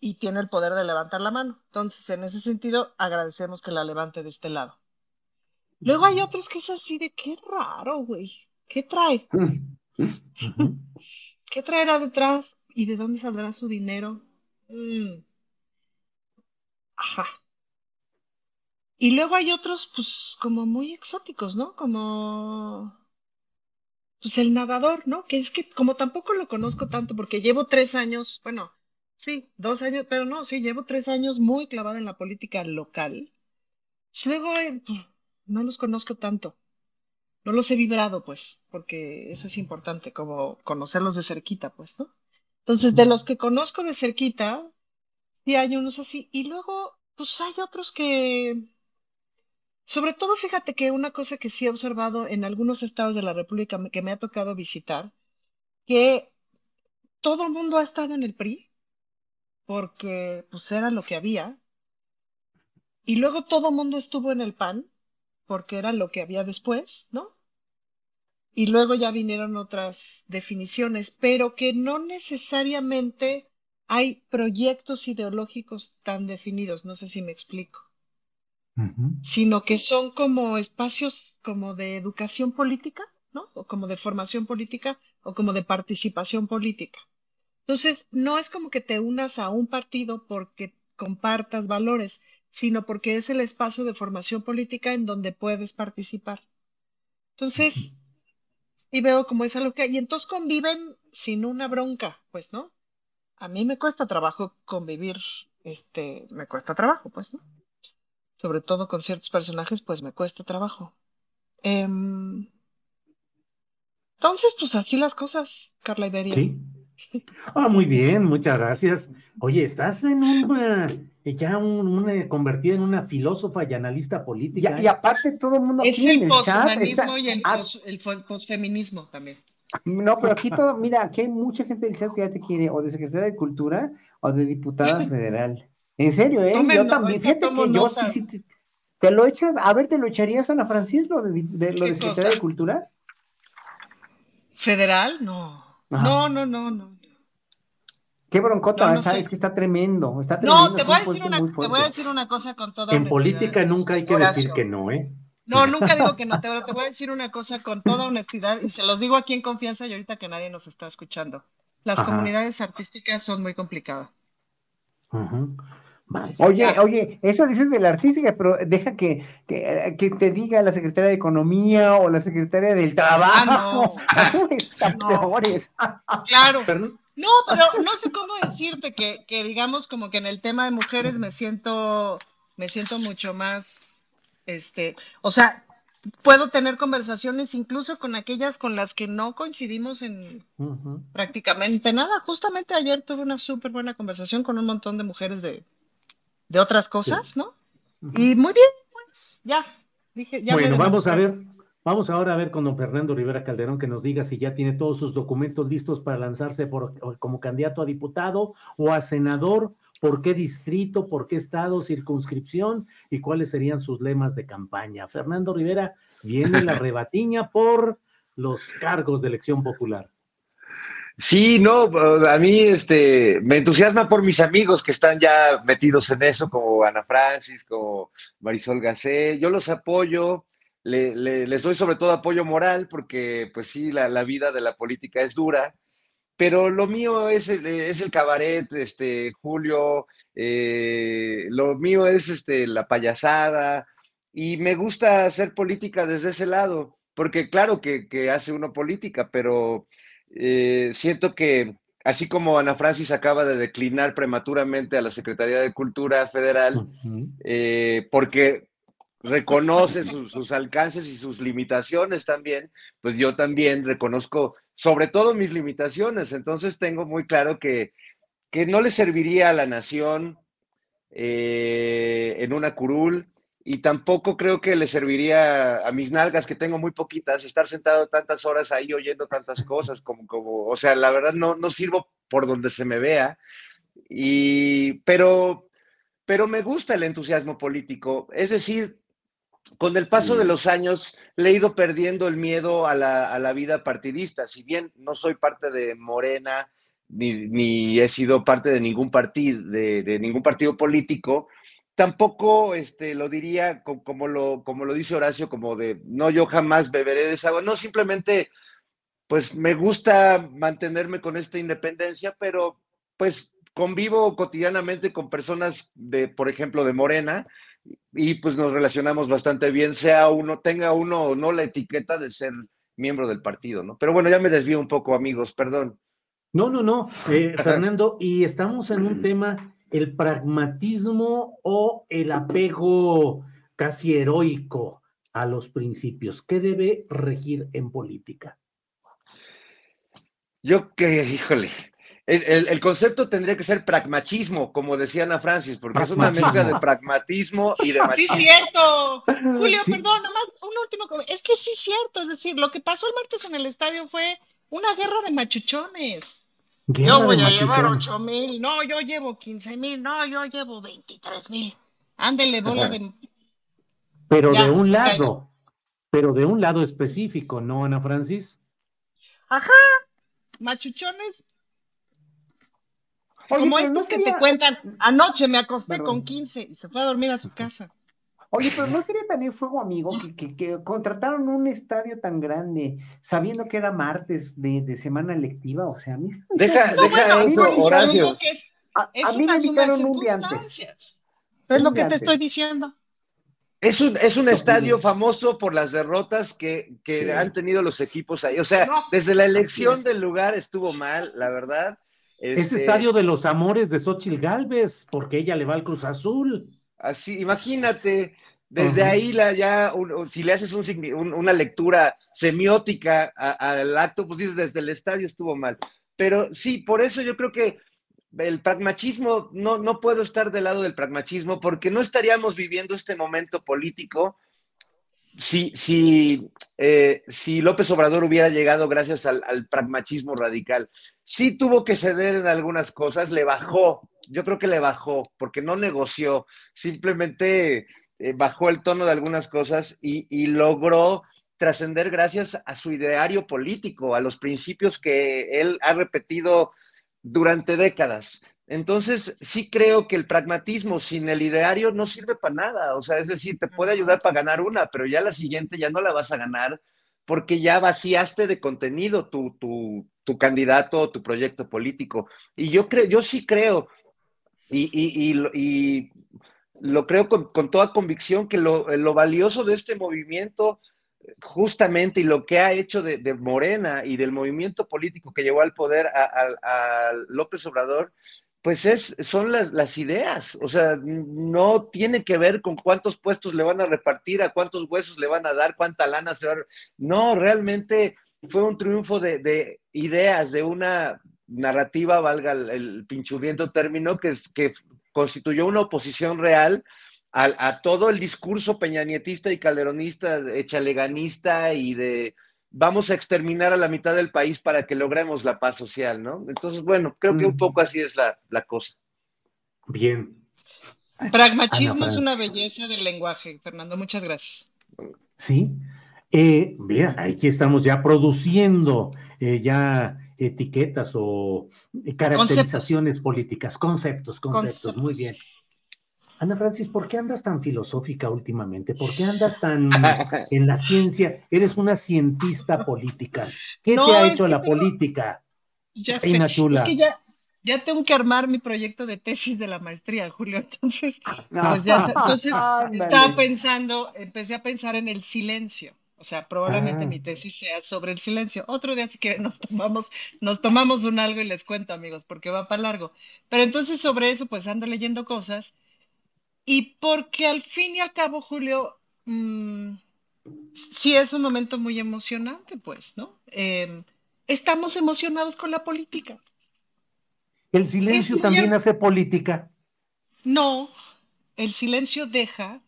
Y tiene el poder de levantar la mano. Entonces, en ese sentido, agradecemos que la levante de este lado. Luego hay otros que es así de qué raro, güey. ¿Qué trae? [laughs] ¿Qué traerá detrás? ¿Y de dónde saldrá su dinero? Mm. Ajá. Y luego hay otros, pues, como muy exóticos, ¿no? Como, pues, el nadador, ¿no? Que es que como tampoco lo conozco tanto, porque llevo tres años, bueno, sí, dos años, pero no, sí, llevo tres años muy clavada en la política local. Luego, pues, no los conozco tanto. No los he vibrado, pues, porque eso es importante, como conocerlos de cerquita, pues, ¿no? Entonces, de los que conozco de cerquita, sí hay unos así. Y luego, pues hay otros que, sobre todo, fíjate que una cosa que sí he observado en algunos estados de la República que me ha tocado visitar, que todo el mundo ha estado en el PRI porque pues era lo que había. Y luego todo mundo estuvo en el PAN porque era lo que había después, ¿no? Y luego ya vinieron otras definiciones, pero que no necesariamente hay proyectos ideológicos tan definidos, no sé si me explico, sino que son como espacios como de educación política, ¿no? O como de formación política o como de participación política. Entonces, no es como que te unas a un partido porque compartas valores, sino porque es el espacio de formación política en donde puedes participar. Entonces, y veo como es algo que, y entonces conviven sin una bronca, pues, ¿no? A mí me cuesta trabajo convivir, este, me cuesta trabajo, pues, ¿no? Sobre todo con ciertos personajes, pues me cuesta trabajo. Em, entonces, pues así las cosas, Carla Iberia. Sí. Ah, muy bien, muchas gracias. Oye, estás en una, ya una, convertida en una filósofa y analista política. Y, aparte todo el mundo Es el poshumanismo y el, ah. el posfeminismo también. No, pero aquí todo, mira, aquí hay mucha gente del chat que ya te quiere, o de secretaria de Cultura, o de diputada [laughs] federal. En serio, ¿eh? yo también, fíjate que yo sí, sí, te, lo echas, a ver, ¿te lo echarías a Ana Francisco de, de, lo de secretaria de Cultura? ¿Federal? No. No, no, no, no. Qué broncota, es que está tremendo, está tremendo. No, te voy, a decir una, te voy a decir una cosa con toda En política nunca hay que decir que no, ¿eh? No, nunca digo que no, te, te voy a decir una cosa con toda honestidad y se los digo aquí en confianza y ahorita que nadie nos está escuchando. Las comunidades artísticas son muy complicadas. Oye, oye, eso dices de la artística, pero deja que, que, te diga la secretaria de Economía o la secretaria del Trabajo. Ah, no. [laughs] Están peores. Claro. No, pero no sé cómo decirte que, que digamos como que en el tema de mujeres me siento, me siento mucho más, este, o sea, puedo tener conversaciones incluso con aquellas con las que no coincidimos en prácticamente nada. Justamente ayer tuve una súper buena conversación con un montón de mujeres de, de otras cosas, ¿no? Y muy bien, pues ya. Dije, ya bueno, vamos a ver, Vamos ahora a ver con don Fernando Rivera Calderón que nos diga si ya tiene todos sus documentos listos para lanzarse por, como candidato a diputado o a senador, por qué distrito, por qué estado, circunscripción y cuáles serían sus lemas de campaña. Fernando Rivera viene la [laughs] rebatiña por los cargos de elección popular. Sí, no, a mí este, me entusiasma por mis amigos que están ya metidos en eso, como Ana Francis, como Marisol Gacé. Yo los apoyo le, les doy sobre todo apoyo moral porque, pues sí, la, vida de la política es dura, pero lo mío es el, es el cabaret, este, Julio, eh, lo mío es este, la payasada y me gusta hacer política desde ese lado, porque claro que, hace uno política, pero eh, siento que así como Ana Francis acaba de declinar prematuramente a la Secretaría de Cultura Federal, eh, porque reconoce sus alcances y sus limitaciones también, pues yo también reconozco sobre todo mis limitaciones. Entonces tengo muy claro que, que no le serviría a la nación eh, en una curul y tampoco creo que le serviría a mis nalgas, que tengo muy poquitas, estar sentado tantas horas ahí oyendo tantas [laughs] cosas, como, como o sea, la verdad no, no sirvo por donde se me vea. Y, pero, pero me gusta el entusiasmo político. Es decir, con el paso de los años le he ido perdiendo el miedo a la, vida partidista. Si bien no soy parte de Morena, ni, he sido parte de ningún partido, de, ningún partido político, tampoco este, lo diría como, lo, como lo dice Horacio, como de no, yo jamás beberé de esa agua. No, simplemente, pues me gusta mantenerme con esta independencia, pero pues convivo cotidianamente con personas de, por ejemplo, de Morena, y pues nos relacionamos bastante bien, sea uno, tenga uno o no la etiqueta de ser miembro del partido, ¿no? Pero bueno, ya me desvío un poco, amigos, perdón. No, no, no, eh, [laughs] Fernando, y estamos en un tema, el pragmatismo o el apego casi heroico a los principios. ¿Qué debe regir en política? Yo que, híjole, el, concepto tendría que ser pragmatismo, como decía Ana Francis, porque es una mezcla de pragmatismo [laughs] y de machismo. Sí, cierto. Julio, perdón, nomás un último. Es que sí, cierto. Es decir, lo que pasó el martes en el estadio fue una guerra de machuchones. Yo voy a llevar ocho mil, no, yo llevo quince mil, no, yo llevo veintitrés mil. Ándele, bola de. Pero de un lado, pero de un lado específico, ¿no, Ana Francis? Ajá, machuchones. Como estos que te cuentan, anoche me acosté con quince y se fue a dormir a su casa. Oye, pero no [laughs] sería también fuego amigo que, que, contrataron un estadio tan grande sabiendo que era martes de, de semana lectiva, o sea, a mí deja, deja eso, Horacio. a, mí me invitaron un día antes. Es lo que te estoy diciendo. Es un, es un estadio famoso por las derrotas que, que han tenido los equipos ahí. O sea, desde la elección del lugar estuvo mal, la verdad. Es este estadio de los amores de Xochil Galvez, porque ella le va al Cruz Azul. Así, imagínate, desde ahí la, ya, si le haces una lectura semiótica al acto, pues dices, desde el estadio estuvo mal. Pero sí, por eso yo creo que el pragmatismo, no, no puedo estar del lado del pragmatismo porque no estaríamos viviendo este momento político si, si, eh, si López Obrador hubiera llegado gracias al, pragmatismo radical. Sí tuvo que ceder en algunas cosas, le bajó, yo creo que le bajó, porque no negoció, simplemente eh, bajó el tono de algunas cosas y, y logró trascender gracias a su ideario político, a los principios que él ha repetido durante décadas. Entonces, sí creo que el pragmatismo sin el ideario no sirve para nada. O sea, es decir, te puede ayudar para ganar una, pero ya la siguiente ya no la vas a ganar porque ya vaciaste de contenido tu, tu, tu candidato o tu proyecto político. Y yo creo, yo sí creo, y, y, lo creo con, con, toda convicción, que lo, lo valioso de este movimiento justamente y lo que ha hecho de, Morena y del movimiento político que llevó al poder a, López Obrador, pues es, son las, las, ideas, o sea, no tiene que ver con cuántos puestos le van a repartir, a cuántos huesos le van a dar, cuánta lana se va a... No, realmente fue un triunfo de, ideas, de una narrativa, valga el, el pinchurriento término, que, que constituyó una oposición real a, todo el discurso peñanietista y calderonista, echaleganista y de vamos a exterminar a la mitad del país para que logremos la paz social, ¿no? Entonces, bueno, creo que un poco así es la, cosa. Bien. Pragmatismo es una belleza del lenguaje, Fernando. Muchas gracias. Sí. Eh, mira, aquí estamos ya produciendo eh, ya etiquetas o caracterizaciones políticas, conceptos, conceptos, muy bien. Ana Francis, ¿por qué andas tan filosófica últimamente? ¿Por qué andas tan [laughs] en la ciencia? Eres una cientista política. ¿Qué te ha hecho la política? Ya sé. Es que ya, ya tengo que armar mi proyecto de tesis de la maestría, Julio. Entonces, pues ya, [laughs] entonces estaba pensando, empecé a pensar en el silencio. O sea, probablemente ah. mi tesis sea sobre el silencio. Otro día, si quieren, [laughs] nos tomamos, nos tomamos un algo y les cuento, amigos, porque va para largo. Pero entonces sobre eso, pues ando leyendo cosas y porque al fin y al cabo, Julio, mm, sí es un momento muy emocionante, pues, ¿no? Em, estamos emocionados con la política. ¿El silencio también hace política? No, el silencio deja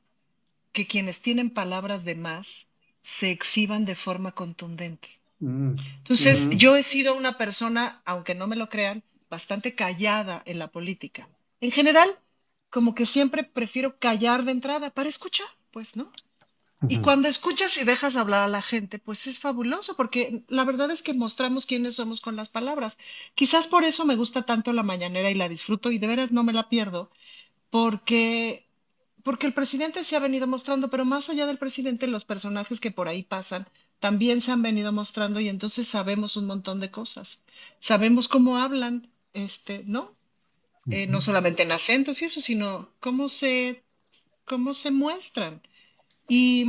que quienes tienen palabras de más se exhiban de forma contundente. Mm, Entonces, yo he sido una persona, aunque no me lo crean, bastante callada en la política. En general, como que siempre prefiero callar de entrada para escuchar, pues, ¿no? Y cuando escuchas y dejas hablar a la gente, pues es fabuloso, porque la verdad es que mostramos quiénes somos con las palabras. Quizás por eso me gusta tanto la mañanera y la disfruto y de veras no me la pierdo, porque, porque el presidente se ha venido mostrando, pero más allá del presidente, los personajes que por ahí pasan también se han venido mostrando y entonces sabemos un montón de cosas. Sabemos cómo hablan, este, ¿no? Eh, no solamente en acentos y eso, sino cómo se, cómo se muestran. Y,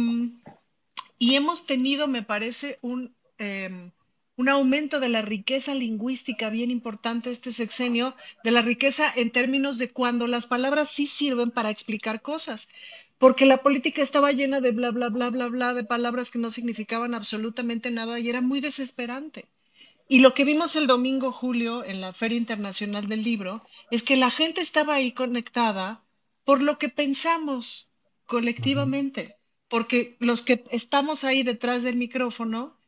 y hemos tenido, me parece, un, em, un aumento de la riqueza lingüística bien importante este sexenio, de la riqueza en términos de cuando las palabras sí sirven para explicar cosas, porque la política estaba llena de bla, bla, bla, bla, bla, de palabras que no significaban absolutamente nada y era muy desesperante. Y lo que vimos el domingo, Julio, en la Feria Internacional del Libro, es que la gente estaba ahí conectada por lo que pensamos colectivamente, porque los que estamos ahí detrás del micrófono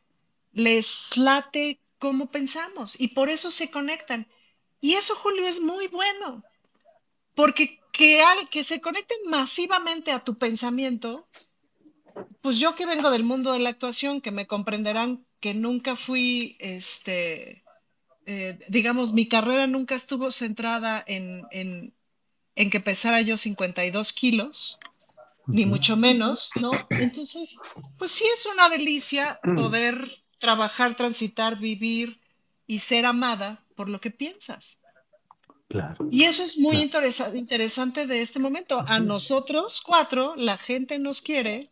les late como pensamos y por eso se conectan. Y eso, Julio, es muy bueno, porque que, al, que se conecten masivamente a tu pensamiento, pues yo que vengo del mundo de la actuación, que me comprenderán que nunca fui, este, eh, digamos, mi carrera nunca estuvo centrada en, en, en que pesara yo 52 kilos, ni mucho menos, ¿no? Entonces, pues sí es una delicia [clears throat] poder trabajar, transitar, vivir y ser amada por lo que piensas. Claro. Y eso es muy interesante de este momento. A nosotros cuatro, la gente nos quiere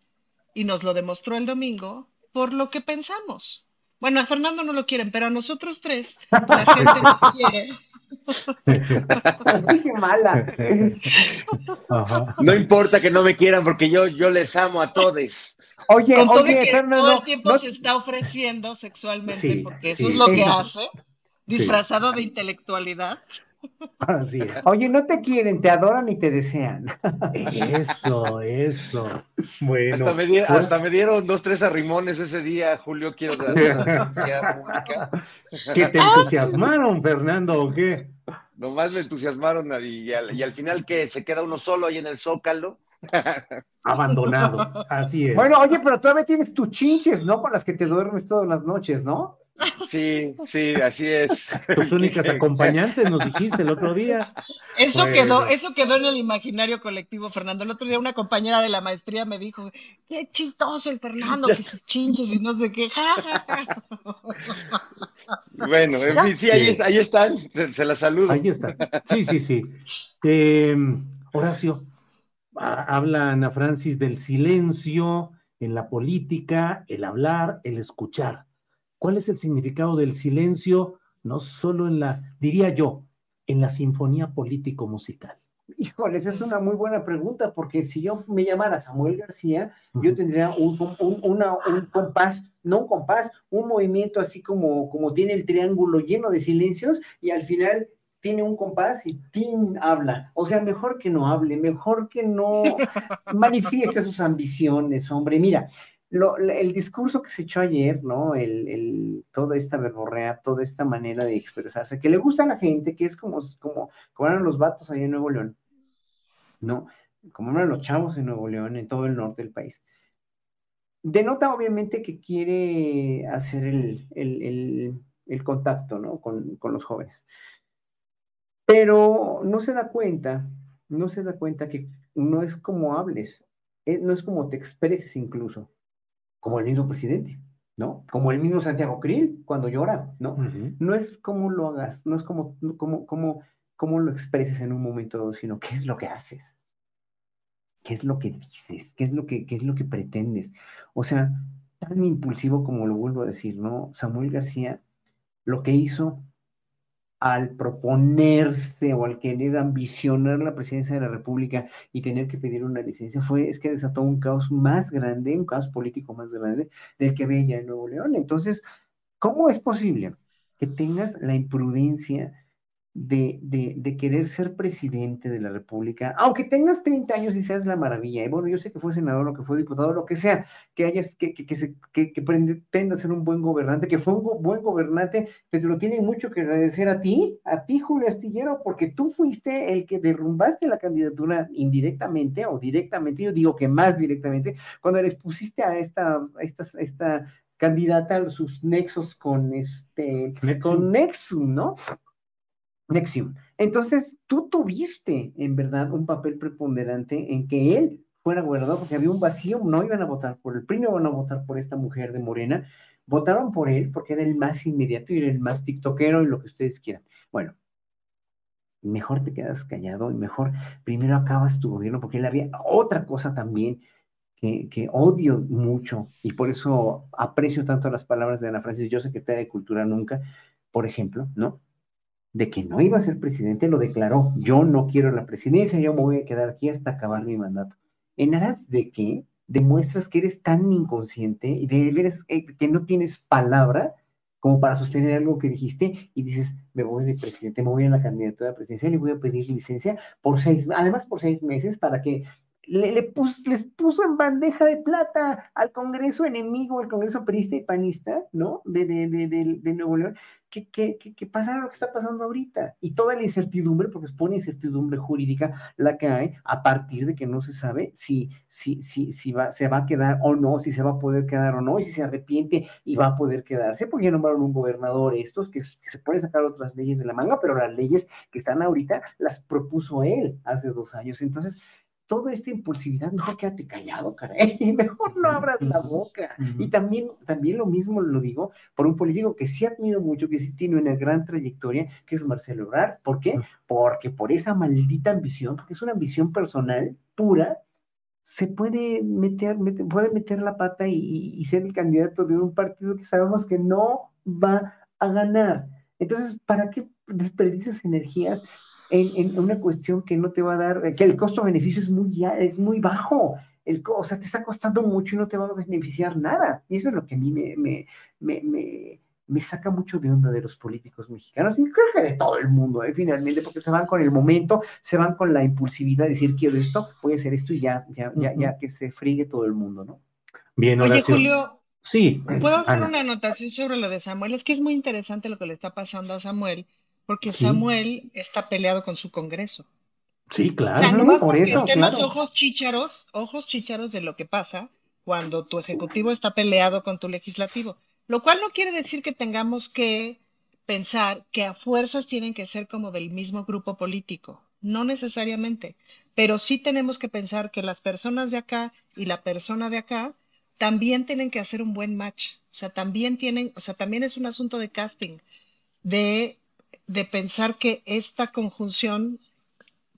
y nos lo demostró el domingo por lo que pensamos. Bueno, a Fernando no lo quieren, pero a nosotros tres, la [laughs] gente nos quiere. [laughs] Qué mala. No importa que no me quieran porque yo, yo les amo a todos. Oye, Con todo oye, que Fernando, todo el tiempo no- se está ofreciendo sexualmente, Sí, porque sí, eso es lo sí. que hace, disfrazado de intelectualidad. Así es. Oye, no te quieren, te adoran y te desean. Eso, eso. Bueno. Hasta me, di- pues, hasta me dieron dos, tres arrimones ese día, Julio, quiero hacer una denuncia pública. ¿Qué te entusiasmaron, Fernando, o qué? Nomás me entusiasmaron y al, y al final que se queda uno solo ahí en el zócalo. Abandonado. [laughs] Así es. Bueno, oye, pero todavía tienes tus chinches, ¿no? Con las que te duermes todas las noches, ¿no? Sí, sí, así es. Tus únicas acompañantes, nos dijiste el otro día. Eso Bueno. quedó, eso quedó en el imaginario colectivo, Fernando. El otro día una compañera de la maestría me dijo, qué chistoso el Fernando, que sus chinches y no sé qué. [laughs] Bueno, en fin, sí, ahí, ahí están, se, se las saludo. Ahí está. Sí, sí, sí. [laughs] Eh, Horacio, ha- habla Ana Francis del silencio en la política, el hablar, el escuchar. ¿Cuál es el significado del silencio, no solo en la, diría yo, en la sinfonía político-musical? Híjole, esa es una muy buena pregunta, porque si yo me llamara Samuel García, yo tendría un, com- un- una- un compás, no un compás, un movimiento así como, como tiene el triángulo lleno de silencios y al final tiene un compás y ¡tin! habla. O sea, mejor que no hable, mejor que no [laughs] manifieste sus ambiciones, hombre. Mira, lo- el discurso que se echó ayer, ¿no? El, el- toda esta verborrea, toda esta manera de expresarse, que le gusta a la gente, que es como, como, como eran los vatos allá en Nuevo León, ¿no? Como eran los chavos en Nuevo León, en todo el norte del país. Denota obviamente que quiere hacer el- el contacto, ¿no? Con, con los jóvenes. Pero no se da cuenta, no se da cuenta que no es como hables, eh, no es como te expreses incluso, como el mismo presidente, ¿no? Como el mismo Santiago Krill cuando llora, ¿no? No es como lo hagas, no es como, como, como, como lo expreses en un momento dado, sino qué es lo que haces, qué es lo que dices, qué es lo que, qué es lo que pretendes. O sea, tan impulsivo como lo vuelvo a decir, ¿no? Samuel García, lo que hizo al proponerse o al querer ambicionar la presidencia de la República y tener que pedir una licencia fue, es que desató un caos más grande, un caos político más grande del que ya en Nuevo León. Entonces, ¿cómo es posible que tengas la imprudencia de, de, de querer ser presidente de la República, aunque tengas 30 años y seas la maravilla? Y bueno, yo sé que fue senador, lo que fue diputado, lo que sea, que hayas, que, que, que, se, que, que pretenda ser un buen gobernante, que fue un go- buen gobernante, te lo tienen mucho que agradecer a ti, a ti, Julio Astillero, porque tú fuiste el que derrumbaste la candidatura indirectamente o directamente, yo digo que más directamente, cuando le pusiste a esta, a esta, a esta candidata sus nexos con este, con Nexum, ¿no? Nexium. Entonces, tú tuviste en verdad un papel preponderante en que él fuera gobernador, porque había un vacío, no iban a votar por el PRI, iban a votar por esta mujer de Morena, votaron por él porque era el más inmediato y era el más tiktokero y lo que ustedes quieran. Bueno, mejor te quedas callado y mejor primero acabas tu gobierno, porque él había otra cosa también que, que odio mucho y por eso aprecio tanto las palabras de Ana Francis, yo secretaria de Cultura nunca, por ejemplo, ¿no? De que no iba a ser presidente, lo declaró. Yo no quiero la presidencia, yo me voy a quedar aquí hasta acabar mi mandato. ¿En aras de qué? Demuestras que eres tan inconsciente y de eh, que no tienes palabra como para sostener algo que dijiste y dices, me voy de presidente, me voy a la candidatura presidencial y voy a pedir licencia por seis, además por seis meses para que le, les puso en bandeja de plata al Congreso enemigo, al Congreso perista y panista, ¿no? De, de, de, de Nuevo León, que, que, que, pasara lo que está pasando ahorita. Y toda la incertidumbre, porque es pone incertidumbre jurídica la que hay a partir de que no se sabe si, si, si, si va, se va a quedar o no, si se va a poder quedar o no, y si se arrepiente y va a poder quedarse, porque ya nombraron un gobernador estos, que, que se pueden sacar otras leyes de la manga, pero las leyes que están ahorita las propuso él hace dos años. Entonces, toda esta impulsividad, mejor quédate callado, caray, [laughs] mejor no abras la boca. Y también, también lo mismo lo digo por un político que sí admiro mucho, que sí tiene una gran trayectoria, que es Marcelo Ebrard. ¿Por qué? Porque por esa maldita ambición, porque es una ambición personal pura, se puede meter, puede meter la pata y, y ser el candidato de un partido que sabemos que no va a ganar. Entonces, ¿para qué desperdicias energías en, una cuestión que no te va a dar, que el costo-beneficio es muy, es muy bajo. El, o sea, te está costando mucho y no te va a beneficiar nada. Y eso es lo que a mí me, me, me, me, saca mucho de onda de los políticos mexicanos y creo que de todo el mundo, ¿eh? finalmente, porque se van con el momento, se van con la impulsividad de decir quiero esto, voy a hacer esto y ya, ya, ya, ya que se friegue todo el mundo, ¿no? Bien, Oye, Julio, Sí. ¿Puedo hacer una anotación sobre lo de Samuel? Es que es muy interesante lo que le está pasando a Samuel, porque Samuel está peleado con su Congreso. Sí, claro. O sea, no por eso, ojos chícharos, ojos chícharos de lo que pasa cuando tu ejecutivo está peleado con tu legislativo. Lo cual no quiere decir que tengamos que pensar que a fuerzas tienen que ser como del mismo grupo político. No necesariamente. Pero sí tenemos que pensar que las personas de acá y la persona de acá también tienen que hacer un buen match. O sea, también tienen, o sea, también es un asunto de casting, de de pensar que esta conjunción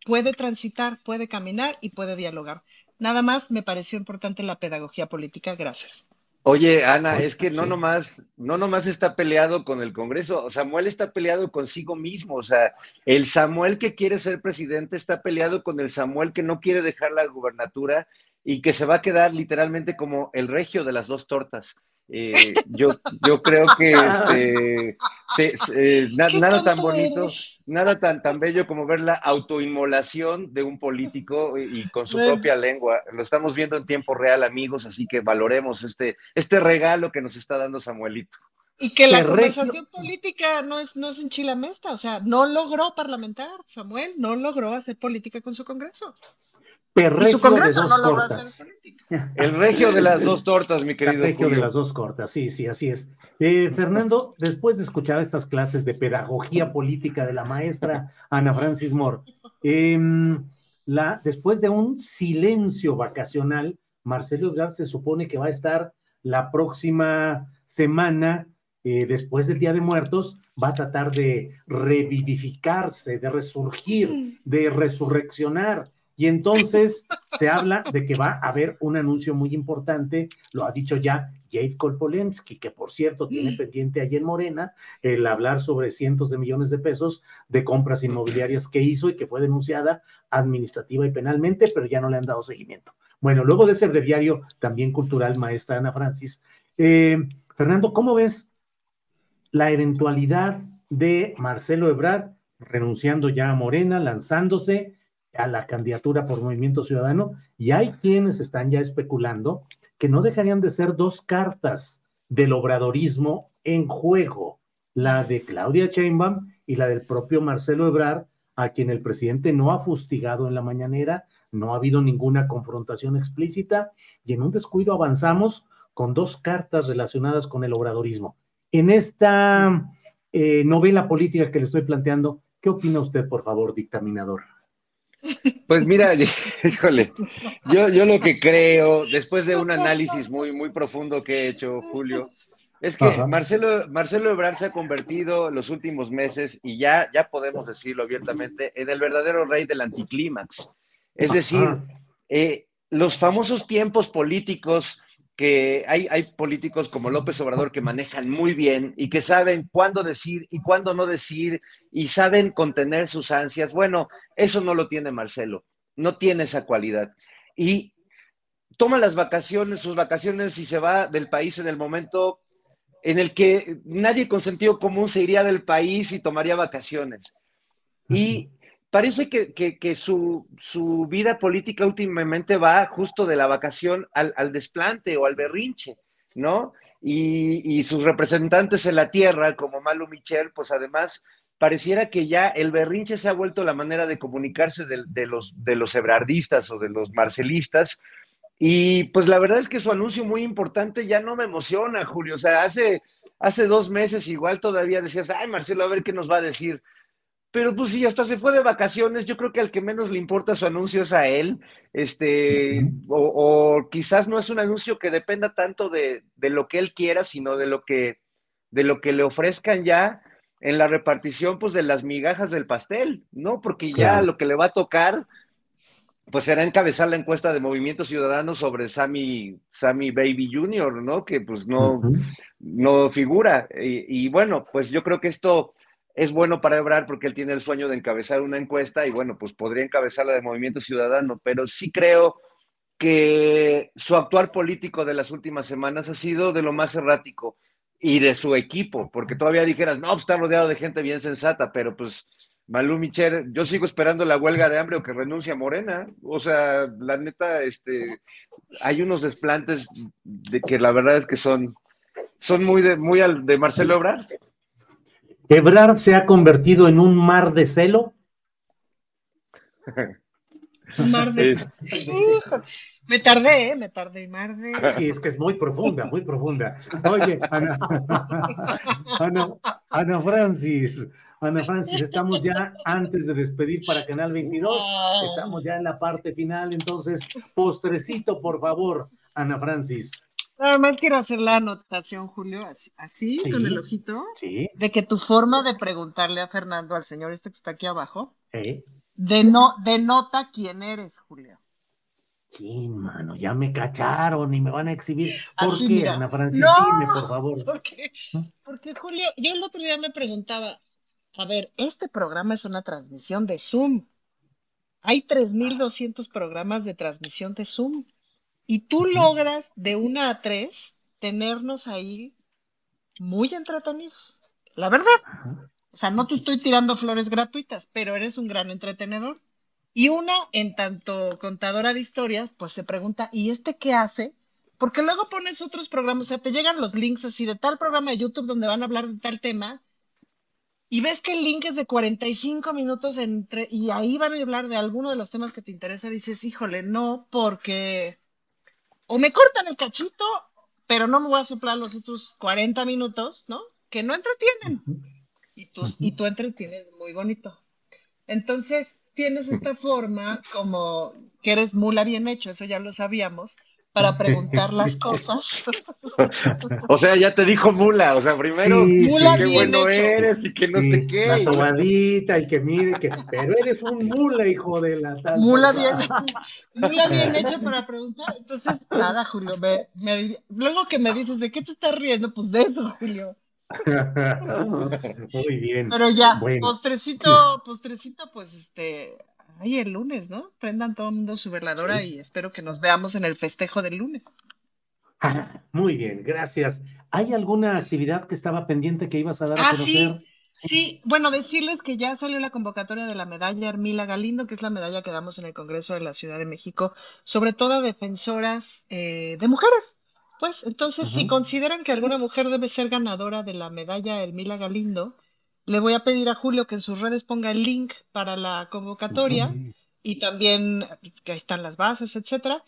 puede transitar, puede caminar y puede dialogar. Nada más me pareció importante la pedagogía política. Gracias. Oye, Ana, es que no nomás, no nomás está peleado con el Congreso, Samuel está peleado consigo mismo, o sea, el Samuel que quiere ser presidente está peleado con el Samuel que no quiere dejar la gubernatura y que se va a quedar literalmente como el regio de las dos tortas. Eh, yo, yo creo que [laughs] este, nada tan bonito, nada tan, tan bello como ver la autoinmolación de un político y, con su propia lengua. Lo estamos viendo en tiempo real, amigos, así que valoremos este, este regalo que nos está dando Samuelito. Y que la conversación política no es, no es en Chilamesta, o sea, no logró parlamentar, Samuel no logró hacer política con su Congreso. Perregio de dos cortas. El regio de las dos tortas, mi querido. El regio de las dos cortas, sí, sí, así es. Eh, Fernando, después de escuchar estas clases de pedagogía política de la maestra Ana Francis Moore, em, la, después de un silencio vacacional, Marcelo Ebrard se supone que va a estar la próxima semana, eh, después del Día de Muertos, va a tratar de revivificarse, de resurgir, de resurreccionar y entonces se habla de que va a haber un anuncio muy importante, lo ha dicho ya Jade Kolpolensky, que por cierto tiene pendiente ahí en Morena el hablar sobre cientos de millones de pesos de compras inmobiliarias que hizo y que fue denunciada administrativa y penalmente, pero ya no le han dado seguimiento. Bueno, luego de ese breviario también cultural, maestra Ana Francis. Eh, Fernando, ¿cómo ves la eventualidad de Marcelo Ebrard renunciando ya a Morena, lanzándose? A la candidatura por Movimiento Ciudadano y hay quienes están ya especulando que no dejarían de ser dos cartas del obradorismo en juego, la de Claudia Sheinbaum y la del propio Marcelo Ebrard, a quien el presidente no ha fustigado en la mañanera, no ha habido ninguna confrontación explícita y en un descuido avanzamos con dos cartas relacionadas con el obradorismo. En esta eh, novela política que le estoy planteando, ¿qué opina usted, por favor, dictaminador? Pues mira, [laughs] híjole, yo, yo lo que creo, después de un análisis muy, muy profundo que he hecho, Julio, es que Marcelo, Marcelo Ebrard se ha convertido en los últimos meses, y ya, ya podemos decirlo abiertamente, en el verdadero rey del anticlímax. Es decir, eh, los famosos tiempos políticos que hay, hay políticos como López Obrador que manejan muy bien y que saben cuándo decir y cuándo no decir y saben contener sus ansias. Bueno, eso no lo tiene Marcelo, no tiene esa cualidad. Y toma las vacaciones, sus vacaciones y se va del país en el momento en el que nadie con sentido común se iría del país y tomaría vacaciones. Y parece que, que, su, su, vida política últimamente va justo de la vacación al, al desplante o al berrinche, ¿no? Y, y, sus representantes en la tierra, como Malu Michel, pues además pareciera que ya el berrinche se ha vuelto la manera de comunicarse de, de los, de los ebrardistas o de los marcelistas, y pues la verdad es que su anuncio muy importante ya no me emociona, Julio. O sea, hace, hace dos meses igual todavía decías, ay, Marcelo, a ver qué nos va a decir. Pero pues si hasta se fue de vacaciones, yo creo que al que menos le importa su anuncio es a él. Este, o, quizás no es un anuncio que dependa tanto de, de, lo que él quiera, sino de lo que, de lo que le ofrezcan ya en la repartición, pues de las migajas del pastel, ¿no? Porque ya lo que le va a tocar pues será encabezar la encuesta de Movimiento Ciudadano sobre Sammy, Sammy Baby Jr., ¿no? Que pues no, no figura. Y, bueno, pues yo creo que esto es bueno para Ebrar porque él tiene el sueño de encabezar una encuesta y bueno, pues podría encabezar la de Movimiento Ciudadano, pero sí creo que su actuar político de las últimas semanas ha sido de lo más errático y de su equipo, porque todavía dijeras, no, pues está rodeado de gente bien sensata, pero pues Malú Micher, yo sigo esperando la huelga de hambre o que renuncie a Morena. O sea, la neta, este, hay unos desplantes de que la verdad es que son, son muy de, muy al, de Marcelo Ebrard. ¿Ebrard se ha convertido en un mar de celo? un mar de celo. Me tardé, ¿eh? Me tardé, mar de... Sí, es que es muy profunda, muy profunda. Oye, Ana, [laughs] Ana, Ana Francis, Ana Francis, estamos ya antes de despedir para Canal 22, estamos ya en la parte final, entonces, postrecito, por favor, Ana Francis. Nada más quiero hacer la anotación, Julio, así, con el ojito, de que tu forma de preguntarle a Fernando, al señor este que está aquí abajo, de no, denota quién eres, Julio. Sí, mano, ya me cacharon y me van a exhibir. ¿Por qué, Ana Francis? Dime, por favor. Porque, ¿Mm? porque, Julio, yo el otro día me preguntaba, a ver, este programa es una transmisión de Zoom. Hay 3.200 programas de transmisión de Zoom. Y tú logras de una a tres tenernos ahí muy entretenidos. La verdad. O sea, no te estoy tirando flores gratuitas, pero eres un gran entretenedor. Y una, en tanto contadora de historias, pues se pregunta, ¿y este qué hace? Porque luego pones otros programas, o sea, te llegan los links así de tal programa de YouTube donde van a hablar de tal tema, y ves que el link es de 45 minutos entre, y ahí van a hablar de alguno de los temas que te interesa, dices, híjole, no, porque o me cortan el cachito, pero no me voy a soplar los otros 40 minutos, ¿no? Que no entretienen. Y tú, y tú entretienes muy bonito. Entonces, tienes esta forma como que eres mula bien hecho, eso ya lo sabíamos, para [laughs] preguntar las cosas. [laughs] o sea, ya te dijo mula, o sea, primero mula qué bueno eres y que no sé qué. La sobadita y que mire que, pero eres un mula, hijo de la tal. Mula bien, mula bien hecho para [laughs] preguntar. Entonces, nada, Julio, me, luego que me dices, ¿de qué te estás riendo? Pues de eso, Julio. Muy bien. Pero ya, postrecito, postrecito, pues este, Ay, el lunes, ¿no? Prendan todo el mundo su veladora y espero que nos veamos en el festejo del lunes. [laughs] muy bien, gracias. ¿Hay alguna actividad que estaba pendiente que ibas a dar a ah, conocer? Sí. Sí, bueno, decirles que ya salió la convocatoria de la medalla Hermila Galindo, que es la medalla que damos en el Congreso de la Ciudad de México, sobre todo a defensoras eh, de mujeres. Pues entonces, si consideran que alguna mujer debe ser ganadora de la medalla Hermila Galindo, le voy a pedir a Julio que en sus redes ponga el link para la convocatoria y también que ahí están las bases, etcétera.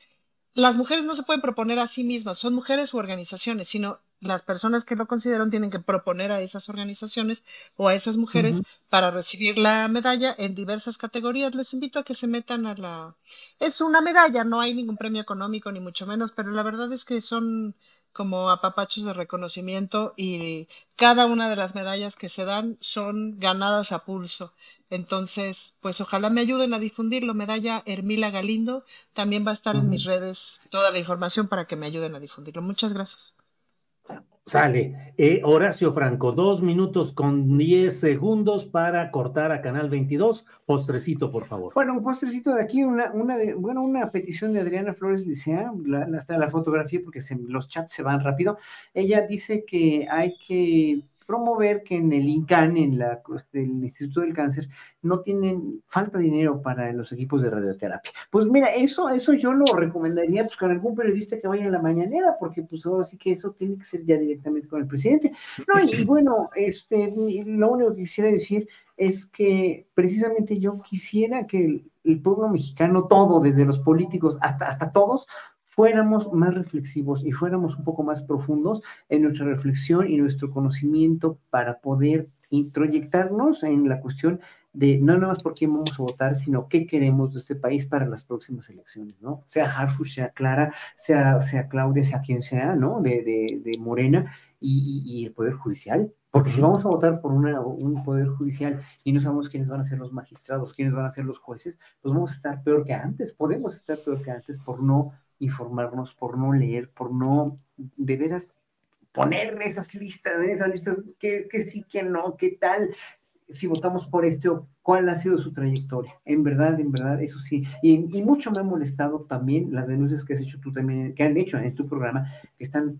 Las mujeres no se pueden proponer a sí mismas, son mujeres u organizaciones, sino las personas que lo consideran tienen que proponer a esas organizaciones o a esas mujeres para recibir la medalla en diversas categorías. Les invito a que se metan a la... Es una medalla, no hay ningún premio económico ni mucho menos, pero la verdad es que son como apapachos de reconocimiento y cada una de las medallas que se dan son ganadas a pulso. Entonces, pues ojalá me ayuden a difundirlo. Medalla Hermila Galindo. También va a estar en mis redes toda la información para que me ayuden a difundirlo. Muchas gracias. Sale. Eh, Horacio Franco, dos minutos con diez segundos para cortar a Canal 22. Postrecito, por favor. Bueno, un postrecito de aquí, una, una bueno, una petición de Adriana Flores Licea, la, la, la fotografía, porque los chats se van rápido. Ella dice que hay que promover que en el INCAN, en la, el Instituto del Cáncer, no tienen falta dinero para los equipos de radioterapia. Pues mira, eso, eso yo lo recomendaría pues con algún periodista que vaya a la mañanera, porque pues ahora sí que eso tiene que ser ya directamente con el presidente. No, y [laughs] bueno, este, lo único que quisiera decir es que precisamente yo quisiera que el, el pueblo mexicano, todo, desde los políticos hasta, hasta todos, fuéramos más reflexivos y fuéramos un poco más profundos en nuestra reflexión y nuestro conocimiento para poder introyectarnos en la cuestión de no nada más por quién vamos a votar, sino qué queremos de este país para las próximas elecciones, ¿no? Sea Harfush, sea Clara, sea, sea Claudia, sea quien sea, ¿no? De, de, de Morena y, y, el Poder Judicial. Porque si vamos a votar por un Poder Judicial y no sabemos quiénes van a ser los magistrados, quiénes van a ser los jueces, pues vamos a estar peor que antes, podemos estar peor que antes por no informarnos, por no leer, por no de veras poner esas listas, esas listas, que, que sí, que no, qué tal, si votamos por este o cuál ha sido su trayectoria. En verdad, en verdad, eso sí. Y, y, mucho me ha molestado también las denuncias que has hecho tú también, que han hecho en tu programa, que están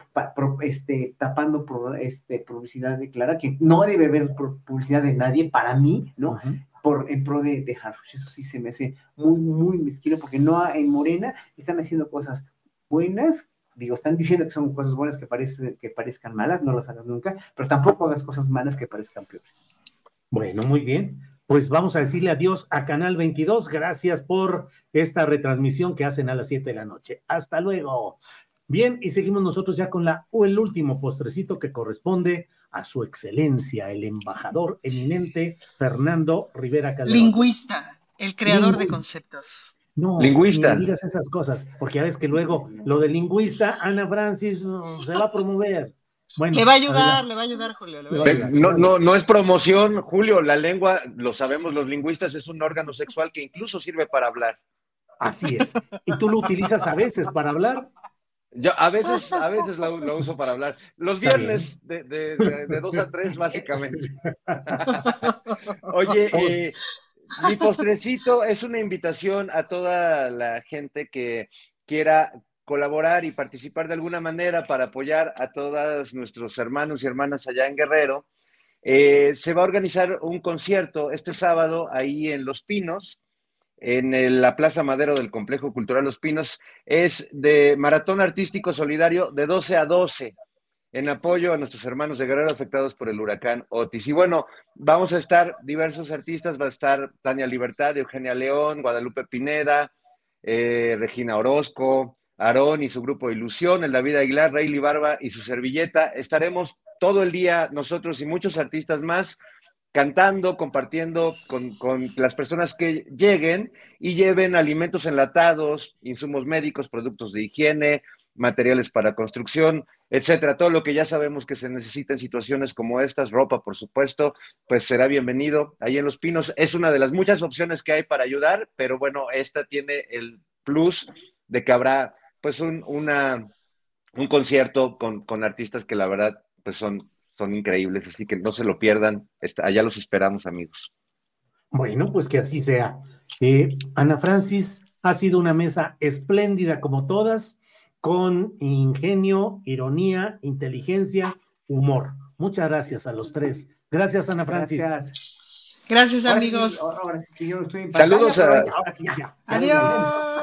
este, tapando este, publicidad de Clara, que no debe haber publicidad de nadie para mí, ¿no? Por, en pro de, de Harfush. Eso sí se me hace muy, muy mezquino, porque no en Morena están haciendo cosas buenas, digo, están diciendo que son cosas buenas que, parece, que parezcan malas, no las hagas nunca, pero tampoco hagas cosas malas que parezcan peores. Bueno, muy bien. Pues vamos a decirle adiós a Canal 22. Gracias por esta retransmisión que hacen a las 7 de la noche. Hasta luego. Bien, y seguimos nosotros ya con la, el último postrecito que corresponde a su excelencia, el embajador eminente Fernando Rivera Calderón. Lingüista, el creador Lingüista. de conceptos. No, lingüista. Ni digas esas cosas, porque ya ves que luego lo de lingüista, Ana Francis se va a promover. Bueno, le va a ayudar, le va a ayudar, Julio. Le va a ayudar. No, no, no es promoción, Julio. La lengua, lo sabemos los lingüistas, es un órgano sexual que incluso sirve para hablar. Así es. ¿Y tú lo utilizas a veces para hablar? Yo a veces, a [laughs] veces lo, lo uso para hablar. Los viernes de, de, de, de, dos a tres, básicamente. [laughs] Oye, [laughs] eh, mi postrecito es una invitación a toda la gente que quiera colaborar y participar de alguna manera para apoyar a todos nuestros hermanos y hermanas allá en Guerrero. Eh, se va a organizar un concierto este sábado ahí en Los Pinos, en la Plaza Madero del Complejo Cultural Los Pinos. Es de Maratón Artístico Solidario de 12 a 12 en apoyo a nuestros hermanos de Guerrero afectados por el huracán Otis. Y bueno, vamos a estar diversos artistas, va a estar Tania Libertad, Eugenia León, Guadalupe Pineda, eh, Regina Orozco, Aarón y su grupo Ilusión, el David Aguilar, Rayleigh Barba y su servilleta. Estaremos todo el día nosotros y muchos artistas más cantando, compartiendo con, con, las personas que lleguen y lleven alimentos enlatados, insumos médicos, productos de higiene, materiales para construcción, etcétera. Todo lo que ya sabemos que se necesita en situaciones como estas, ropa, por supuesto, pues será bienvenido. Ahí en Los Pinos es una de las muchas opciones que hay para ayudar, pero bueno, esta tiene el plus de que habrá pues un, un concierto con, con artistas que la verdad pues son son increíbles, así que no se lo pierdan. Allá los esperamos, amigos. Bueno, pues que así sea. Eh, Ana Francis, ha sido una mesa espléndida como todas, con ingenio, ironía, inteligencia, humor. Muchas gracias a los tres. Gracias, Ana Francis. Gracias, gracias amigos. Ahora sí, ahora sí Saludos a... Adiós.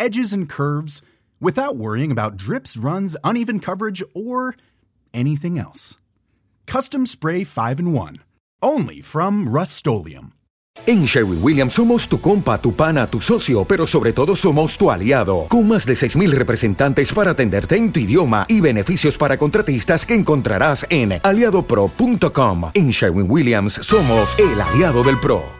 edges, and curves without worrying about drips, runs, uneven coverage, or anything else. Custom Spray 5 and 1. Only from Rust-Oleum. En Sherwin Williams somos tu compa, tu pana, tu socio, pero sobre todo somos tu aliado, con más de 6.000 representantes para atenderte en tu idioma y beneficios para contratistas que encontrarás en aliadopro.com. En Sherwin Williams somos el aliado del PRO.